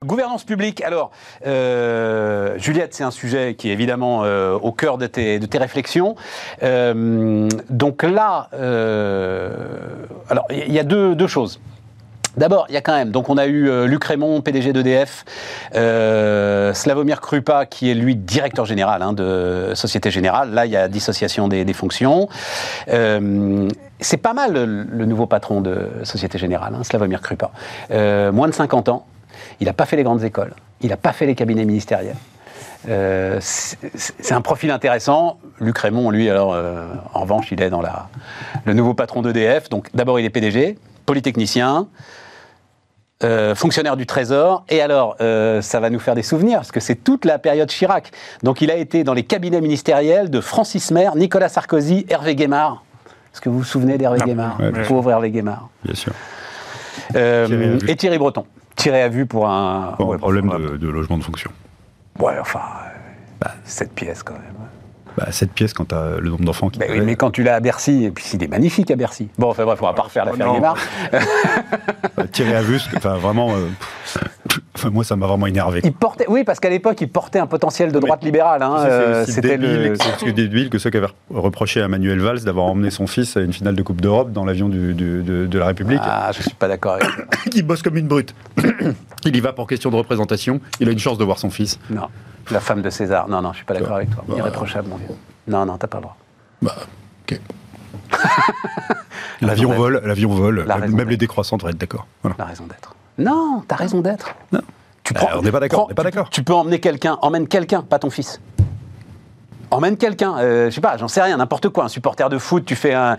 Gouvernance publique, alors, euh, Juliette, c'est un sujet qui est évidemment euh, au cœur de tes, réflexions. Euh, donc là, il y a deux choses. D'abord, il y a quand même, donc on a eu euh, Luc Raymond, PDG d'EDF, euh, Slavomir Krupa, qui est lui directeur général hein, de Société Générale. Là, il y a dissociation des, fonctions. Euh, c'est pas mal le, nouveau patron de Société Générale, hein, Slavomir Krupa. Moins de 50 ans, il n'a pas fait les grandes écoles, il n'a pas fait les cabinets ministériels. c'est un profil intéressant. Luc Raymond, lui, alors, en revanche, il est dans la, le nouveau patron d'EDF. Donc, d'abord, il est PDG, polytechnicien, euh, fonctionnaire du Trésor. Et alors, euh, ça va nous faire des souvenirs, parce que c'est toute la période Chirac. Donc, il a été dans les cabinets ministériels de Francis Maire, Nicolas Sarkozy, Hervé Guémard. Est-ce que vous vous souvenez d'Hervé Guémard Pauvre Hervé Guémard. Bien sûr. Euh, et Thierry Breton. Tiré à vue pour un... problème de, logement de fonction. Ouais, enfin, bah. cette pièce quand même bah, cette pièce quand tu as le nombre d'enfants qui. Bah oui, mais quand tu l'as à Bercy, et puis il est magnifique à Bercy. Bon, enfin bref, on va pas refaire l'affaire Guémard. Thierry à vue, enfin vraiment. Euh, Enfin, moi, ça m'a vraiment énervé. Il portait, oui, parce qu'à l'époque, il portait un potentiel de droite libérale. Hein, C'était le... C'est débile que ceux qui avaient reproché à Manuel Valls d'avoir emmené son fils à une finale de Coupe d'Europe dans l'avion de, de, la République. Ah, je suis pas d'accord avec Il bosse comme une brute. il y va pour question de représentation. Il a une chance de voir son fils. Non. La femme de César. Non, non, je suis pas d'accord avec toi. Bah, Irréprochable, mon vieux. Non, non, t'as pas le droit. Bah, ok. l'avion vole, l'avion vole. Même les décroissants devraient être d'accord. La raison d'être. Non, t'as raison d'être. Non. Tu prends, on n'est pas d'accord. pas d'accord. Tu peux emmener quelqu'un, emmène quelqu'un, pas ton fils emmène quelqu'un, euh, je sais pas, j'en sais rien, n'importe quoi, un supporter de foot, tu fais un.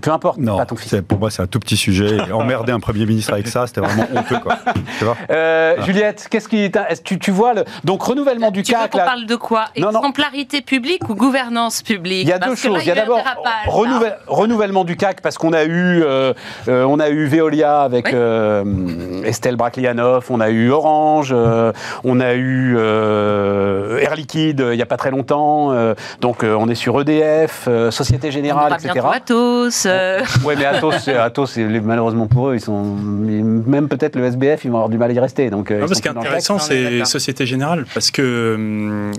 peu importe, non, pas ton fils. Pour moi, c'est un tout petit sujet. Emmerder un Premier ministre avec ça, c'était vraiment honteux, quoi. Tu vois euh, Juliette, qu'est-ce qui. Est-ce que tu, vois le. Donc, renouvellement du CAC. Tu parle de quoi? Exemplarité publique ou gouvernance publique? Il y a deux choses. il y a d'abord renouvellement du CAC, parce qu'on a eu. Euh, on a eu Veolia avec Estelle Braclianoff, on a eu Orange, on a eu Air Liquide il n'y a pas très longtemps. Euh, donc euh, on est sur EDF, euh, Société Générale, on etc. Atos. Oui, mais Atos, Atos malheureusement pour eux, ils sont même peut-être le SBF, ils vont avoir du mal à y rester. Donc, ce qui est intéressant, c'est Société Générale, parce que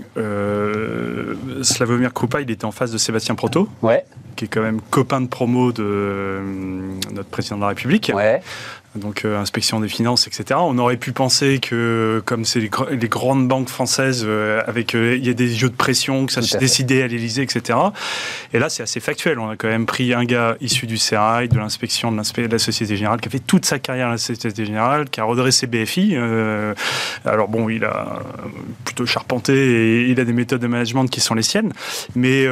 Slavomir Krupa, il était en face de Sébastien Proto. Ouais qui est quand même copain de promo de notre président de la République. Ouais donc euh, inspection des finances, etc. On aurait pu penser que, comme c'est les, grandes banques françaises, euh, avec euh, il y a des jeux de pression, que ça se décidait à l'Élysée, etc. Et là, c'est assez factuel. On a quand même pris un gars issu du CRI, de l'inspection de, de, la Société Générale, qui a fait toute sa carrière à la Société Générale, qui a redressé BFI. alors bon, il a plutôt charpenté et il a des méthodes de management qui sont les siennes, mais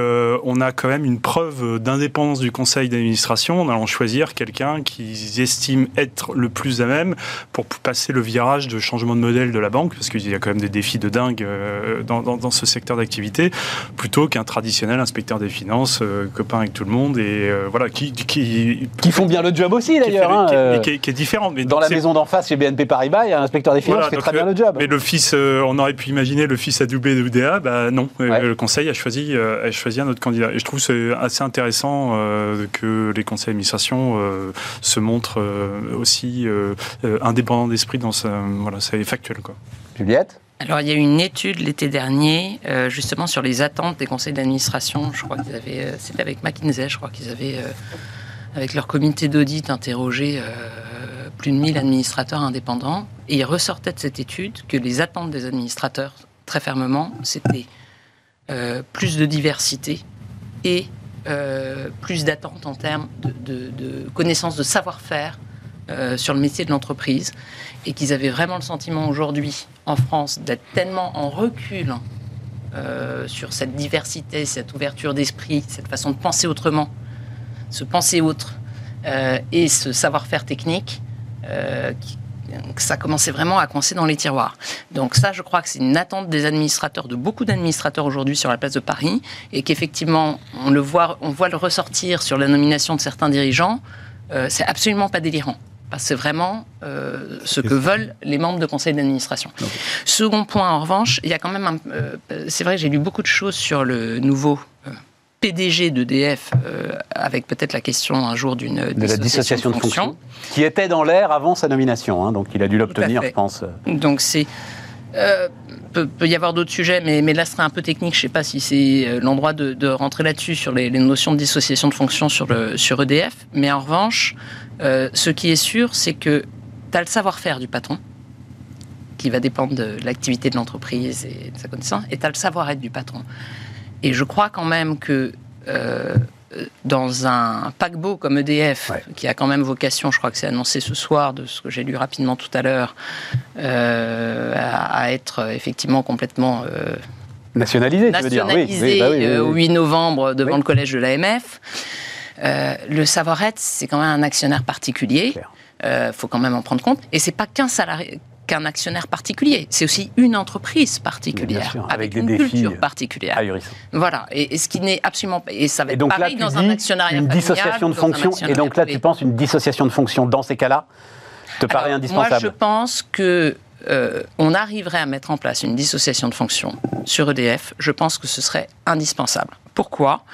on a quand même une preuve d'indépendance du conseil d'administration en allant choisir quelqu'un qu'ils estiment être le plus à même pour passer le virage de changement de modèle de la banque, parce qu'il y a quand même des défis de dingue euh, dans, dans, ce secteur d'activité, plutôt qu'un traditionnel inspecteur des finances, euh, copain avec tout le monde, et euh, voilà, qui, qui, qui... font bien le job aussi d'ailleurs. Hein, qui, est différent. Mais dans la maison d'en face chez BNP Paribas, il y a un inspecteur des finances qui fait très bien le job. Mais le fils, on aurait pu imaginer le fils adoubé de UDA, bah non, le conseil a choisi, a choisi un autre candidat. Et je trouve c'est assez intéressant que les conseils d'administration se montrent aussi euh, euh, indépendant d'esprit dans ça. Voilà, c'est factuel. Quoi. Juliette? Alors, il y a eu une étude l'été dernier, euh, justement sur les attentes des conseils d'administration. Je crois qu'ils avaient, c'était avec McKinsey, je crois qu'ils avaient, avec leur comité d'audit, interrogé plus de 1000 administrateurs indépendants. Et il ressortait de cette étude que les attentes des administrateurs, très fermement, c'était plus de diversité et plus d'attentes en termes de, de connaissances, de savoir-faire euh, sur le métier de l'entreprise et qu'ils avaient vraiment le sentiment aujourd'hui en France d'être tellement en recul euh, sur cette diversité, cette ouverture d'esprit, cette façon de penser autrement, se penser autre euh, et ce savoir-faire technique que ça commençait vraiment à coincer dans les tiroirs. Donc ça, je crois que c'est une attente des administrateurs, de beaucoup d'administrateurs aujourd'hui sur la place de Paris, et qu'effectivement, on le voit, on voit le ressortir sur la nomination de certains dirigeants. c'est absolument pas délirant c'est vraiment euh, ce que veulent les membres de conseil d'administration. Second point, en revanche, il y a quand même un. Euh, c'est vrai, j'ai lu beaucoup de choses sur le nouveau. Euh, PDG d'EDF, avec peut-être la question un jour d'une de la dissociation de, fonction, qui était dans l'air avant sa nomination, hein, donc il a dû l'obtenir, je pense. Donc c'est peut, peut, y avoir d'autres sujets, mais, là, ce serait un peu technique. Je ne sais pas si c'est l'endroit de, rentrer là-dessus sur les, notions de dissociation de fonction sur, EDF. Mais en revanche, euh, ce qui est sûr, c'est que tu as le savoir-faire du patron, qui va dépendre de l'activité de l'entreprise et de sa connaissance, et tu as le savoir-être du patron. Et je crois quand même que euh, dans un paquebot comme EDF, qui a quand même vocation, je crois que c'est annoncé ce soir, de ce que j'ai lu rapidement tout à l'heure, euh, à, être effectivement complètement... nationalisé, nationalisé tu veux dire. Oui, au 8 novembre devant le collège de l'AMF. Euh, le savoir-être, c'est quand même un actionnaire particulier. Il euh, faut quand même en prendre compte. Et c'est pas qu'un salarié qu'un actionnaire particulier, c'est aussi une entreprise particulière, avec, des une défis culture particulière. Voilà, et, ce qui n'est absolument pas... Et ça va être pareil dans un actionnariat Une dissociation de fonction, et donc là tu penses une dissociation de fonction dans ces cas-là te paraît indispensable Moi je pense que euh, on arriverait à mettre en place une dissociation de fonction sur EDF, je pense que ce serait indispensable. Pourquoi?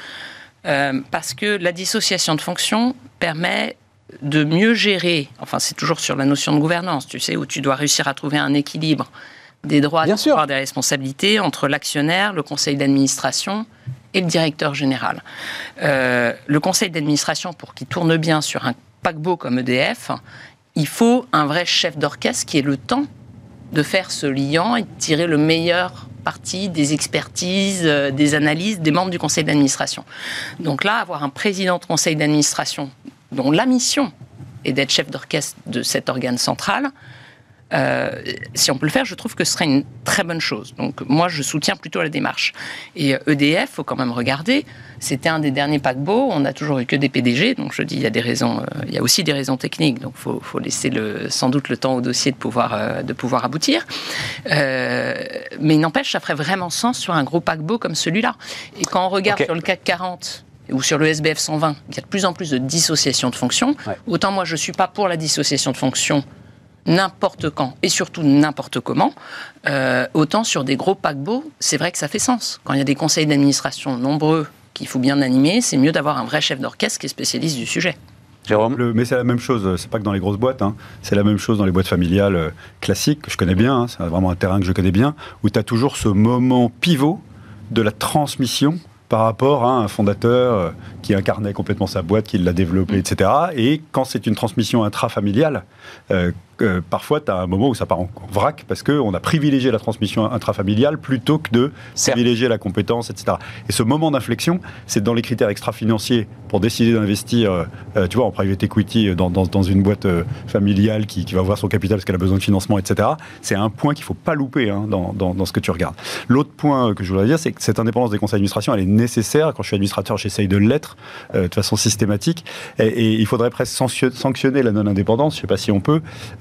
Euh, parce que la dissociation de fonction permet de mieux gérer, enfin c'est toujours sur la notion de gouvernance, tu sais, où tu dois réussir à trouver un équilibre des droits, des, pouvoirs, des responsabilités entre l'actionnaire, le conseil d'administration et le directeur général. Euh, le conseil d'administration, pour qu'il tourne bien sur un paquebot comme EDF, il faut un vrai chef d'orchestre qui ait le temps de faire ce liant et de tirer le meilleur parti des expertises, euh, des analyses des membres du conseil d'administration. Donc là, avoir un président de conseil d'administration dont la mission est d'être chef d'orchestre de cet organe central, euh, si on peut le faire, je trouve que ce serait une très bonne chose. Donc moi, je soutiens plutôt la démarche. Et EDF, euh, e faut quand même regarder, c'était un des derniers paquebots, on n'a toujours eu que des PDG, donc je dis, il y a des raisons, euh, il y a aussi des raisons techniques, donc il faut, faut, laisser le, sans doute le temps au dossier de pouvoir, de pouvoir aboutir. mais il n'empêche, ça ferait vraiment sens sur un gros paquebot comme celui-là. Et quand on regarde sur le CAC 40, ou sur le SBF 120, il y a de plus en plus de dissociation de fonctions. Autant moi, je ne suis pas pour la dissociation de fonctions n'importe quand et surtout n'importe comment, euh, autant sur des gros paquebots, c'est vrai que ça fait sens. Quand il y a des conseils d'administration nombreux qu'il faut bien animer, c'est mieux d'avoir un vrai chef d'orchestre qui est spécialiste du sujet. Jérôme Mais c'est la même chose, c'est pas que dans les grosses boîtes, hein. c'est la même chose dans les boîtes familiales euh, classiques, que je connais bien, hein. c'est vraiment un terrain que je connais bien, où tu as toujours ce moment pivot de la transmission par rapport à un fondateur euh, qui incarnait complètement sa boîte, qui l'a développée, mm. etc. Et quand c'est une transmission intrafamiliale, parfois, tu as un moment où ça part en vrac parce qu'on a privilégié la transmission intrafamiliale plutôt que de privilégier la compétence, etc. Et ce moment d'inflexion, c'est dans les critères extra-financiers pour décider d'investir, euh, euh, tu vois, en private equity dans, dans, une boîte euh, familiale qui, qui, va voir son capital parce qu'elle a besoin de financement, etc. C'est un point qu'il ne faut pas louper hein, dans, dans, ce que tu regardes. L'autre point que je voudrais dire, c'est que cette indépendance des conseils d'administration, elle est nécessaire. Quand je suis administrateur, j'essaye de l'être de façon systématique. Et, il faudrait presque sanctionner la non-indépendance. Je ne sais pas si on peut.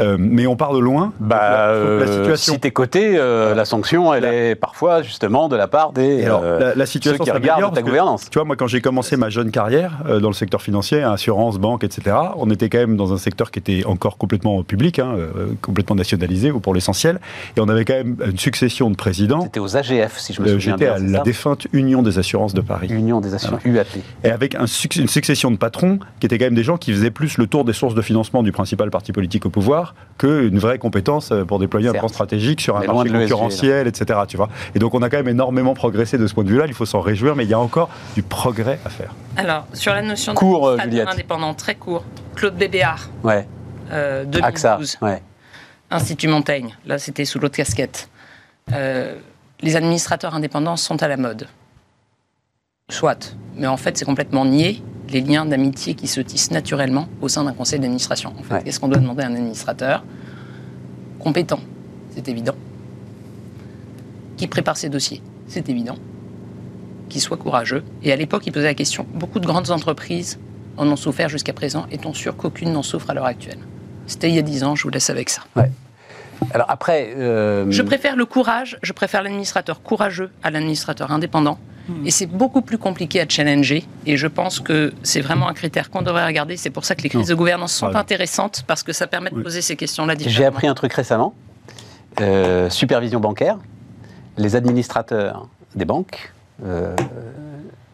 Euh, mais on part de loin. Bah, la, situation... Si t'es coté, euh, la sanction, elle est parfois justement de la part des euh, la, situation ceux qui regardent ta gouvernance. tu vois, moi, quand j'ai commencé ma jeune carrière dans le secteur financier, assurance, banque, etc., on était quand même dans un secteur qui était encore complètement public, hein, complètement nationalisé ou pour l'essentiel, et on avait quand même une succession de présidents. C'était aux AGF, si je me souviens bien. J'étais à la défunte Union des assurances de Paris. Union des assurances, UAP. Et avec un, une succession de patrons qui étaient quand même des gens qui faisaient plus le tour des sources de financement du principal parti politique au pouvoir qu'une vraie compétence euh, pour déployer un plan stratégique sur un marché concurrentiel, etc. Tu vois et donc on a quand même énormément progressé de ce point de vue-là. Il faut s'en réjouir, mais il y a encore du progrès à faire. Alors sur la notion court, de indépendant très court, Claude Bébéard, ouais. Euh, 2012, ouais. Institut Montaigne. Là, c'était sous l'autre casquette. Euh, les administrateurs indépendants sont à la mode. Soit, mais en fait, c'est complètement nié les liens d'amitié qui se tissent naturellement au sein d'un conseil d'administration. En fait, Qu'est-ce qu'on doit demander à un administrateur Compétent, c'est évident. Qui prépare ses dossiers, c'est évident. Qui soit courageux. Et à l'époque, il posait la question beaucoup de grandes entreprises en ont souffert jusqu'à présent. Est-on sûr qu'aucune n'en souffre à l'heure actuelle C'était il y a dix ans, je vous laisse avec ça. Alors après. Euh, je préfère le courage, je préfère l'administrateur courageux à l'administrateur indépendant. Hmm. Et c'est beaucoup plus compliqué à challenger. Et je pense que c'est vraiment un critère qu'on devrait regarder. C'est pour ça que les crises de gouvernance sont intéressantes, parce que ça permet de poser ces questions-là J'ai appris un truc récemment. Euh, supervision bancaire. Les administrateurs des banques euh,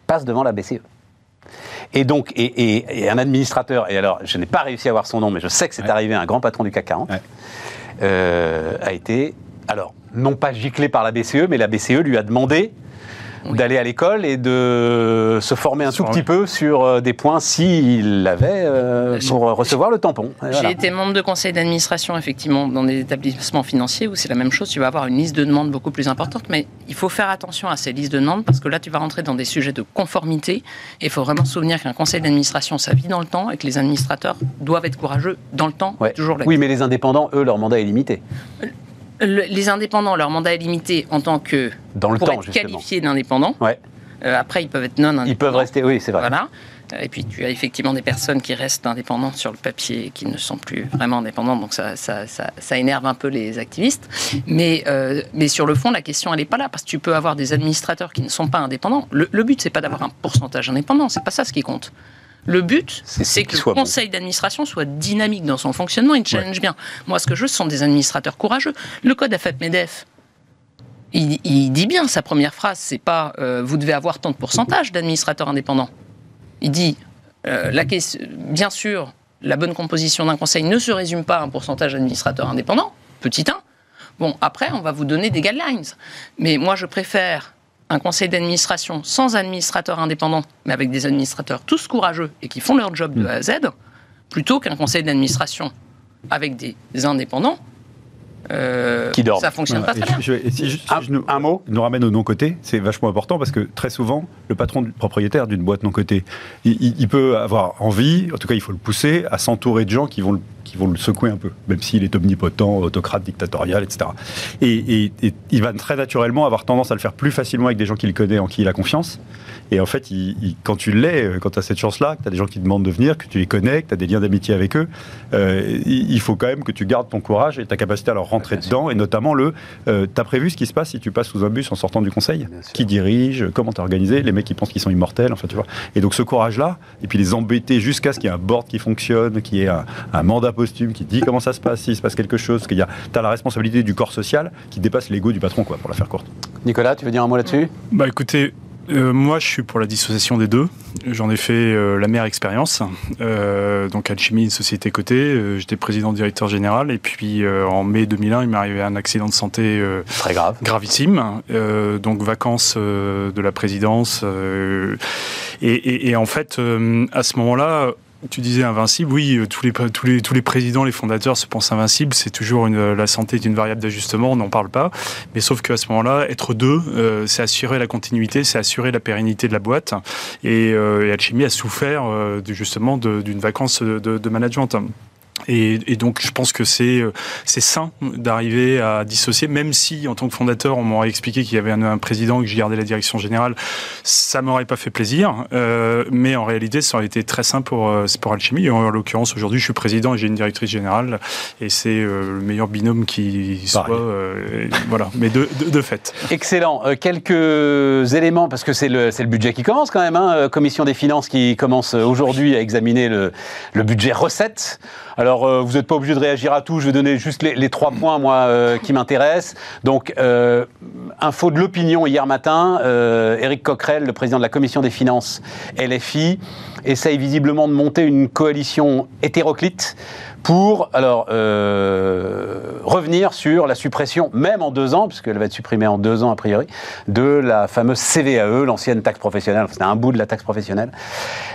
passent devant la BCE. Et donc, et, un administrateur, et alors je n'ai pas réussi à avoir son nom, mais je sais que c'est arrivé à un grand patron du CAC 40, euh, a été, alors, non pas giclé par la BCE, mais la BCE lui a demandé d'aller à l'école et de se former un tout petit peu sur euh, des points s'il l'avait euh, pour recevoir le tampon. J'ai été membre de conseil d'administration, effectivement, dans des établissements financiers où c'est la même chose. Tu vas avoir une liste de demandes beaucoup plus importante, mais il faut faire attention à ces listes de demandes parce que là, tu vas rentrer dans des sujets de conformité. Et il faut vraiment se souvenir qu'un conseil d'administration, ça vit dans le temps et que les administrateurs doivent être courageux dans le temps. Toujours oui, mais les indépendants, eux, leur mandat est limité les indépendants, leur mandat est limité en tant que dans le pour temps, être qualifiés d'indépendants. Ouais. Euh, après, ils peuvent être non indépendants. Ils peuvent rester, oui, c'est vrai. Voilà. Euh, et puis, tu as effectivement des personnes qui restent indépendantes sur le papier et qui ne sont plus vraiment indépendantes. Donc, ça, ça, ça, énerve un peu les activistes. Mais, euh, mais sur le fond, la question, elle n'est pas là. Parce que tu peux avoir des administrateurs qui ne sont pas indépendants. Le, le but, c'est pas d'avoir un pourcentage indépendant. C'est pas ça ce qui compte. Le but, c'est que le conseil d'administration soit dynamique dans son fonctionnement et challenge bien. Moi, ce que je veux, ce sont des administrateurs courageux. Le code AFEP-MEDEF, il, dit bien sa première phrase, c'est pas euh, vous devez avoir tant de pourcentage d'administrateurs indépendants. Il dit, euh, la question, bien sûr, la bonne composition d'un conseil ne se résume pas à un pourcentage d'administrateurs indépendants, petit 1. Bon, après, on va vous donner des guidelines. Mais moi, je préfère un conseil d'administration sans administrateurs indépendants, mais avec des administrateurs tous courageux et qui font leur job de A à Z, plutôt qu'un conseil d'administration avec des indépendants euh, qui dort. Ça fonctionne pas très bien. un, mot nous ramène au non-côté, c'est vachement important parce que très souvent, le patron le propriétaire d'une boîte non-cotée, il, peut avoir envie, en tout cas il faut le pousser, à s'entourer de gens qui vont le qui vont le secouer un peu, même s'il est omnipotent, autocrate, dictatorial, etc. Et, et, il va très naturellement avoir tendance à le faire plus facilement avec des gens qu'il connaît, en qui il a confiance, et en fait, quand tu l'es, euh, quand tu as cette chance-là, que tu as des gens qui demandent de venir, que tu les connais, que tu as des liens d'amitié avec eux, euh, il faut quand même que tu gardes ton courage et ta capacité à leur rentrer dedans. Et notamment le, euh, tu as prévu ce qui se passe si tu passes sous un bus en sortant du conseil? Qui dirige? Comment t'as organisé? Les mecs qui pensent qu'ils sont immortels, enfin tu vois. Et donc ce courage-là, et puis les embêter jusqu'à ce qu'il y ait un board qui fonctionne, qu'il y ait un, mandat posthume qui dit comment ça se passe, s'il se passe quelque chose, qu'il y a, as la responsabilité du corps social qui dépasse l'ego du patron, quoi, pour la faire courte. Nicolas, tu veux dire un mot là-dessus? Bah écoutez, euh, moi, je suis pour la dissociation des deux. J'en ai fait euh, la meilleure expérience. Euh, donc, Alchimie, une société cotée. J'étais président directeur général. Et puis, en mai 2001, il m'est arrivé un accident de santé très grave, gravissime. donc, vacances de la présidence. Et, et, en fait, à ce moment-là, tu disais invincible, oui, euh, tous les, tous, les, tous les présidents, les fondateurs se pensent invincibles, c'est toujours une, la santé est une variable d'ajustement, on n'en parle pas, mais sauf qu'à ce moment-là, être deux, euh, c'est assurer la continuité, c'est assurer la pérennité de la boîte, et, euh, Alchimie a souffert justement d'une vacance de, de management. Et, et, donc, je pense que c'est euh, c'est sain d'arriver à dissocier, même si, en tant que fondateur, on m'aurait expliqué qu'il y avait un, président et que je gardais la direction générale, ça m'aurait pas fait plaisir. Euh, mais en réalité, ça aurait été très sain pour, euh, pour Alchimie. En, l'occurrence, aujourd'hui, je suis président et j'ai une directrice générale, et c'est euh, le meilleur binôme qui soit. voilà, mais de, de, de, fait. Excellent. quelques éléments, parce que c'est le, le budget qui commence quand même. Hein, Commission des finances qui commence aujourd'hui à examiner le, le budget recette. Alors, euh, vous n'êtes pas obligé de réagir à tout. Je vais donner juste les, trois points, euh, qui m'intéressent. Donc, euh, info de l'opinion hier matin. Éric Coquerel, le président de la commission des finances LFI, essaye visiblement de monter une coalition hétéroclite pour alors revenir sur la suppression, même en deux ans, puisqu'elle va être supprimée en deux ans a priori, de la fameuse CVAE, l'ancienne taxe professionnelle, c'était un bout de la taxe professionnelle,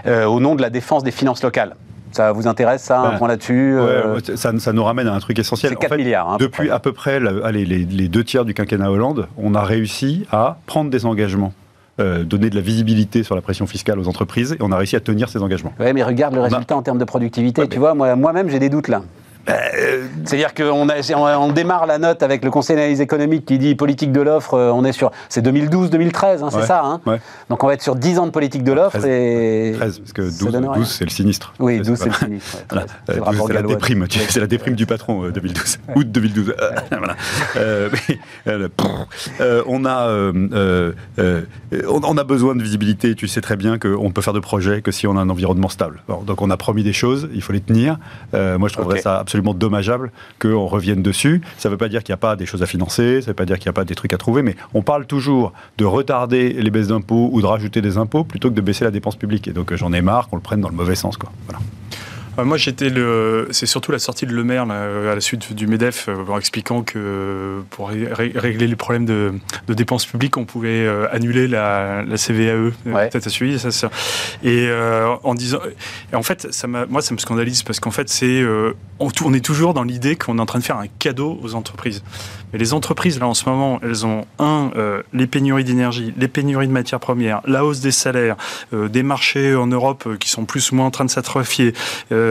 au nom de la défense des finances locales. Ça vous intéresse, ça, un point là-dessus euh ça, nous ramène à un truc essentiel. C'est 4 milliards. Hein, depuis à peu près, allez, les, deux tiers du quinquennat Hollande, on a réussi à prendre des engagements. Euh, donner de la visibilité sur la pression fiscale aux entreprises et on a réussi à tenir ces engagements. Oui, mais regarde le résultat en termes de productivité. tu vois, moi-même, j'ai des doutes là. Euh, C'est-à-dire qu'on on démarre la note avec le Conseil d'analyse économique qui dit politique de l'offre, euh, on est sur. C'est 2012-2013, hein, c'est ça. Hein Donc on va être sur 10 ans de politique de l'offre. 13, et 13, parce que 12, c'est le sinistre. Oui, 12, c'est le sinistre. c'est la déprime, c'est la déprime du patron, 2012. Euh, Août 2012. voilà. on, a, on, a besoin de visibilité. Tu sais très bien qu'on peut faire de projets que si on a un environnement stable. donc on a promis des choses, il faut les tenir. moi, je trouverais ça absolument dommageable qu'on revienne dessus. Ça ne veut pas dire qu'il n'y a pas des choses à financer, ça ne veut pas dire qu'il n'y a pas des trucs à trouver, mais on parle toujours de retarder les baisses d'impôts ou de rajouter des impôts plutôt que de baisser la dépense publique. Et donc j'en ai marre qu'on le prenne dans le mauvais sens. Quoi. Euh, moi, j'étais le. C'est surtout la sortie de Le Maire à la suite du Medef, euh, en expliquant que pour régler les problèmes de, dépenses publiques, on pouvait euh, annuler la, CVAE. Peut-être à suivi, ça, ça. Et en disant, et en fait, ça moi, ça me scandalise parce qu'en fait, c'est on, est toujours dans l'idée qu'on est en train de faire un cadeau aux entreprises. Mais les entreprises, là, en ce moment, elles ont, un, les pénuries d'énergie, les pénuries de matières premières, la hausse des salaires, des marchés en Europe qui sont plus ou moins en train de s'atrophier, euh,